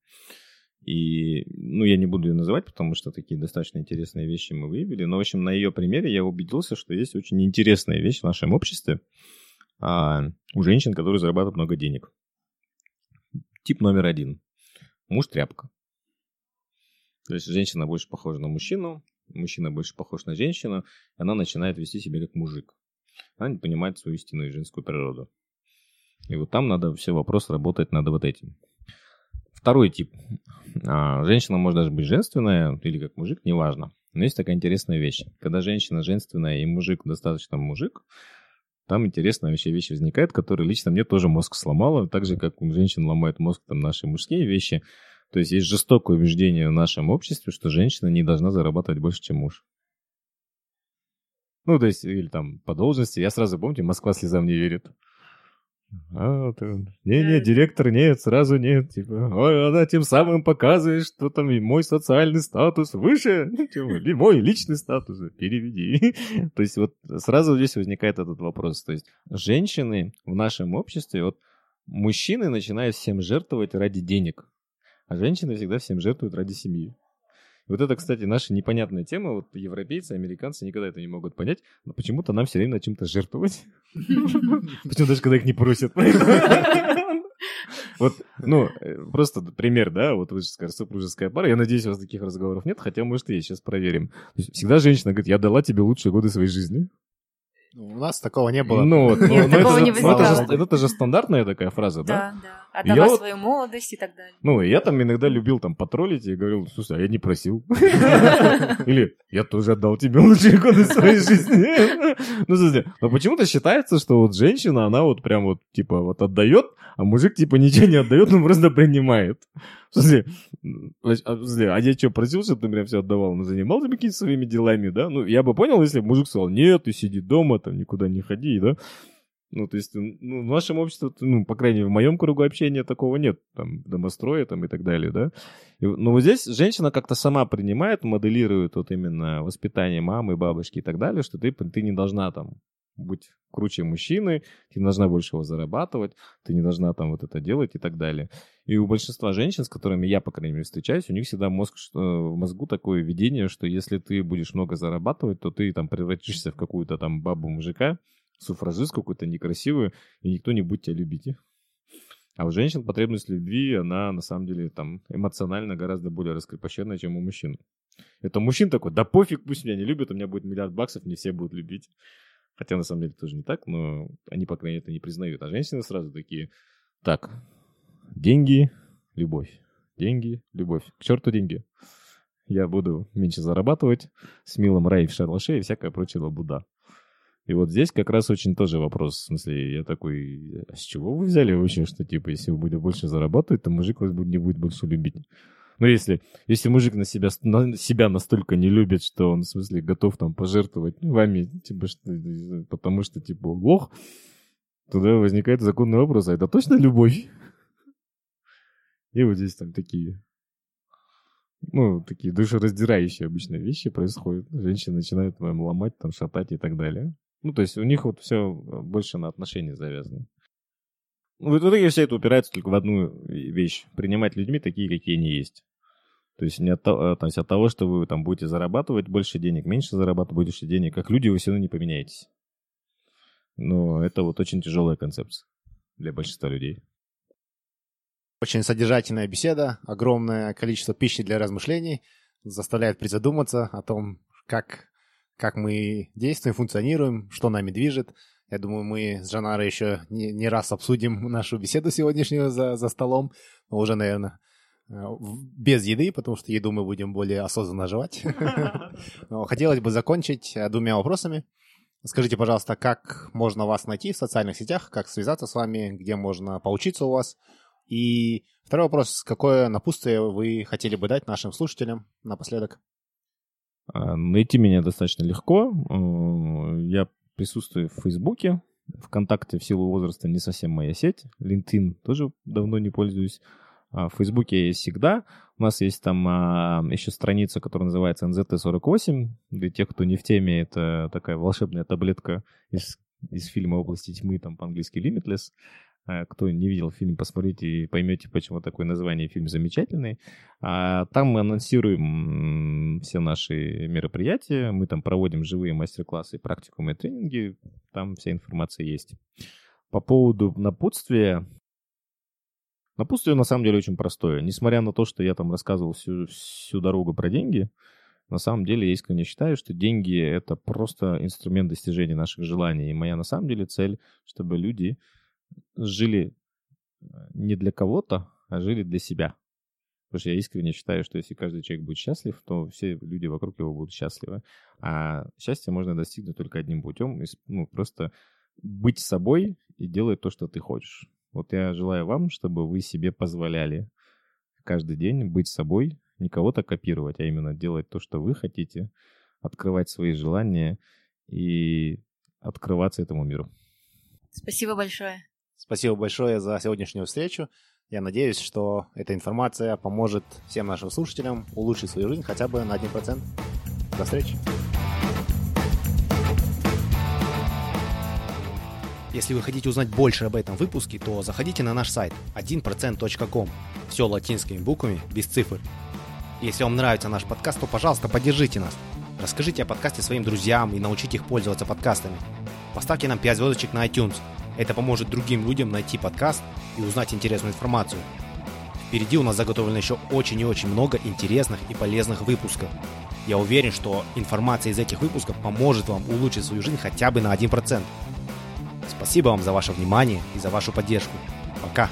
И, ну, я не буду ее называть, потому что такие достаточно интересные вещи мы выявили. Но, в общем, на ее примере я убедился, что есть очень интересная вещь в нашем обществе а, у женщин, которые зарабатывают много денег. Тип номер один. Муж тряпка. То есть женщина больше похожа на мужчину, мужчина больше похож на женщину, и она начинает вести себя как мужик. Она не понимает свою истинную женскую природу. И вот там надо все вопрос работать надо вот этим. Второй тип. А, женщина может даже быть женственная или как мужик, неважно. Но есть такая интересная вещь. Когда женщина женственная и мужик достаточно мужик, там интересная вообще вещь возникает, которая лично мне тоже мозг сломала, так же, как у женщин ломает мозг там наши мужские вещи. То есть есть жестокое убеждение в нашем обществе, что женщина не должна зарабатывать больше, чем муж. Ну, то есть, или там по должности. Я сразу, помните, Москва слезам не верит. А, не-не, директор нет, сразу нет. Типа, ой, она тем самым показывает, что там мой социальный статус выше, чем мой личный статус. Переведи. То есть вот сразу здесь возникает этот вопрос. То есть женщины в нашем обществе, вот мужчины начинают всем жертвовать ради денег, а женщины всегда всем жертвуют ради семьи. Вот это, кстати, наша непонятная тема. Вот европейцы, американцы никогда это не могут понять, но почему-то нам все время на чем-то жертвовать. Почему даже когда их не просят. Вот, ну, э, просто пример, да, вот вы же скажете, супружеская пара. Я надеюсь, у вас таких разговоров нет, хотя, может, и есть. Сейчас проверим. Всегда женщина говорит, я дала тебе лучшие годы своей жизни. У нас такого не было. Ну, вот, Нет, ну, такого это, не же, это, же, это же стандартная такая фраза, да? Да, да. Отдала я свою вот, молодость и так далее. Ну, я там иногда любил там потроллить и говорил, слушай, а я не просил. Или я тоже отдал тебе лучшие годы своей жизни. Ну, слушай, но почему-то считается, что вот женщина, она вот прям вот, типа, вот отдает, а мужик, типа, ничего не отдает, он просто принимает. Слушай, а, а я что, просил, чтобы ты мне все отдавал? Ну, занимался какими-то своими делами, да? Ну, я бы понял, если бы мужик сказал, нет, ты сиди дома, там, никуда не ходи, да? Ну, то есть, ну, в нашем обществе, ну, по крайней мере, в моем кругу общения такого нет, там, домостроя, там, и так далее, да. И, но вот здесь женщина как-то сама принимает, моделирует вот именно воспитание мамы, бабушки и так далее, что ты, ты не должна там быть круче мужчины, ты не должна больше его зарабатывать, ты не должна там вот это делать и так далее. И у большинства женщин, с которыми я, по крайней мере, встречаюсь, у них всегда мозг, что, в мозгу такое видение, что если ты будешь много зарабатывать, то ты там превратишься в какую-то там бабу-мужика, суфражист какую-то некрасивую, и никто не будет тебя любить. А у женщин потребность любви, она на самом деле там эмоционально гораздо более раскрепощенная, чем у мужчин. Это мужчин такой, да пофиг, пусть меня не любят, у меня будет миллиард баксов, не все будут любить. Хотя на самом деле тоже не так, но они, по крайней мере, это не признают. А женщины сразу такие, так, деньги, любовь. Деньги, любовь. К черту деньги. Я буду меньше зарабатывать, с милым рай в шалаше и всякое прочее лабуда. И вот здесь как раз очень тоже вопрос. В смысле, я такой, а с чего вы взяли вообще, что типа, если вы будете больше зарабатывать, то мужик вас не будет больше любить? Ну, если, если мужик на себя, на себя настолько не любит, что он, в смысле, готов там пожертвовать вами, типа, что, потому что, типа, лох, тогда возникает законный вопрос, а это точно любовь? И вот здесь там такие ну, такие душераздирающие обычно вещи происходят. Женщины начинают вам ломать, там, шатать и так далее. Ну, то есть у них вот все больше на отношения завязано. Ну, в итоге все это упирается только в одну вещь. Принимать людьми такие, какие они есть. То есть не от, того, то есть от того, что вы там будете зарабатывать больше денег, меньше зарабатывать больше денег, как люди вы все равно не поменяетесь. Но это вот очень тяжелая концепция для большинства людей. Очень содержательная беседа, огромное количество пищи для размышлений, заставляет призадуматься о том, как, как мы действуем, функционируем, что нами движет. Я думаю, мы с Жанарой еще не, не раз обсудим нашу беседу сегодняшнюю за, за столом, но уже, наверное, э, без еды, потому что еду мы будем более осознанно жевать. Но хотелось бы закончить э, двумя вопросами. Скажите, пожалуйста, как можно вас найти в социальных сетях, как связаться с вами, где можно поучиться у вас. И второй вопрос, какое напутствие вы хотели бы дать нашим слушателям напоследок? А, найти меня достаточно легко. Я присутствую в Фейсбуке. ВКонтакте в силу возраста не совсем моя сеть. LinkedIn тоже давно не пользуюсь. А в Фейсбуке я есть всегда. У нас есть там а, еще страница, которая называется NZT48. Для тех, кто не в теме, это такая волшебная таблетка из, из фильма «Области тьмы», там по-английски «Limitless». А, кто не видел фильм, посмотрите и поймете, почему такое название фильм замечательный. А, там мы анонсируем все наши мероприятия, мы там проводим живые мастер-классы, практикумы и тренинги, там вся информация есть. По поводу напутствия, Напутствие на самом деле очень простое. Несмотря на то, что я там рассказывал всю, всю дорогу про деньги, на самом деле я искренне считаю, что деньги — это просто инструмент достижения наших желаний. И моя на самом деле цель, чтобы люди жили э, не для кого-то, а жили для себя. Потому что я искренне считаю, что если каждый человек будет счастлив, то все люди вокруг его будут счастливы. А счастье можно достигнуть только одним путем, ну, просто быть собой и делать то, что ты хочешь. Вот я желаю вам, чтобы вы себе позволяли каждый день быть собой, не кого-то копировать, а именно делать то, что вы хотите, открывать свои желания и открываться этому миру. Спасибо большое. Спасибо большое за сегодняшнюю встречу. Я надеюсь, что эта информация поможет всем нашим слушателям улучшить свою жизнь хотя бы на 1%. До встречи. Если вы хотите узнать больше об этом выпуске, то заходите на наш сайт 1%.com. Все латинскими буквами, без цифр. Если вам нравится наш подкаст, то, пожалуйста, поддержите нас. Расскажите о подкасте своим друзьям и научите их пользоваться подкастами. Поставьте нам 5 звездочек на iTunes. Это поможет другим людям найти подкаст и узнать интересную информацию. Впереди у нас заготовлено еще очень и очень много интересных и полезных выпусков. Я уверен, что информация из этих выпусков поможет вам улучшить свою жизнь хотя бы на 1%. Спасибо вам за ваше внимание и за вашу поддержку. Пока!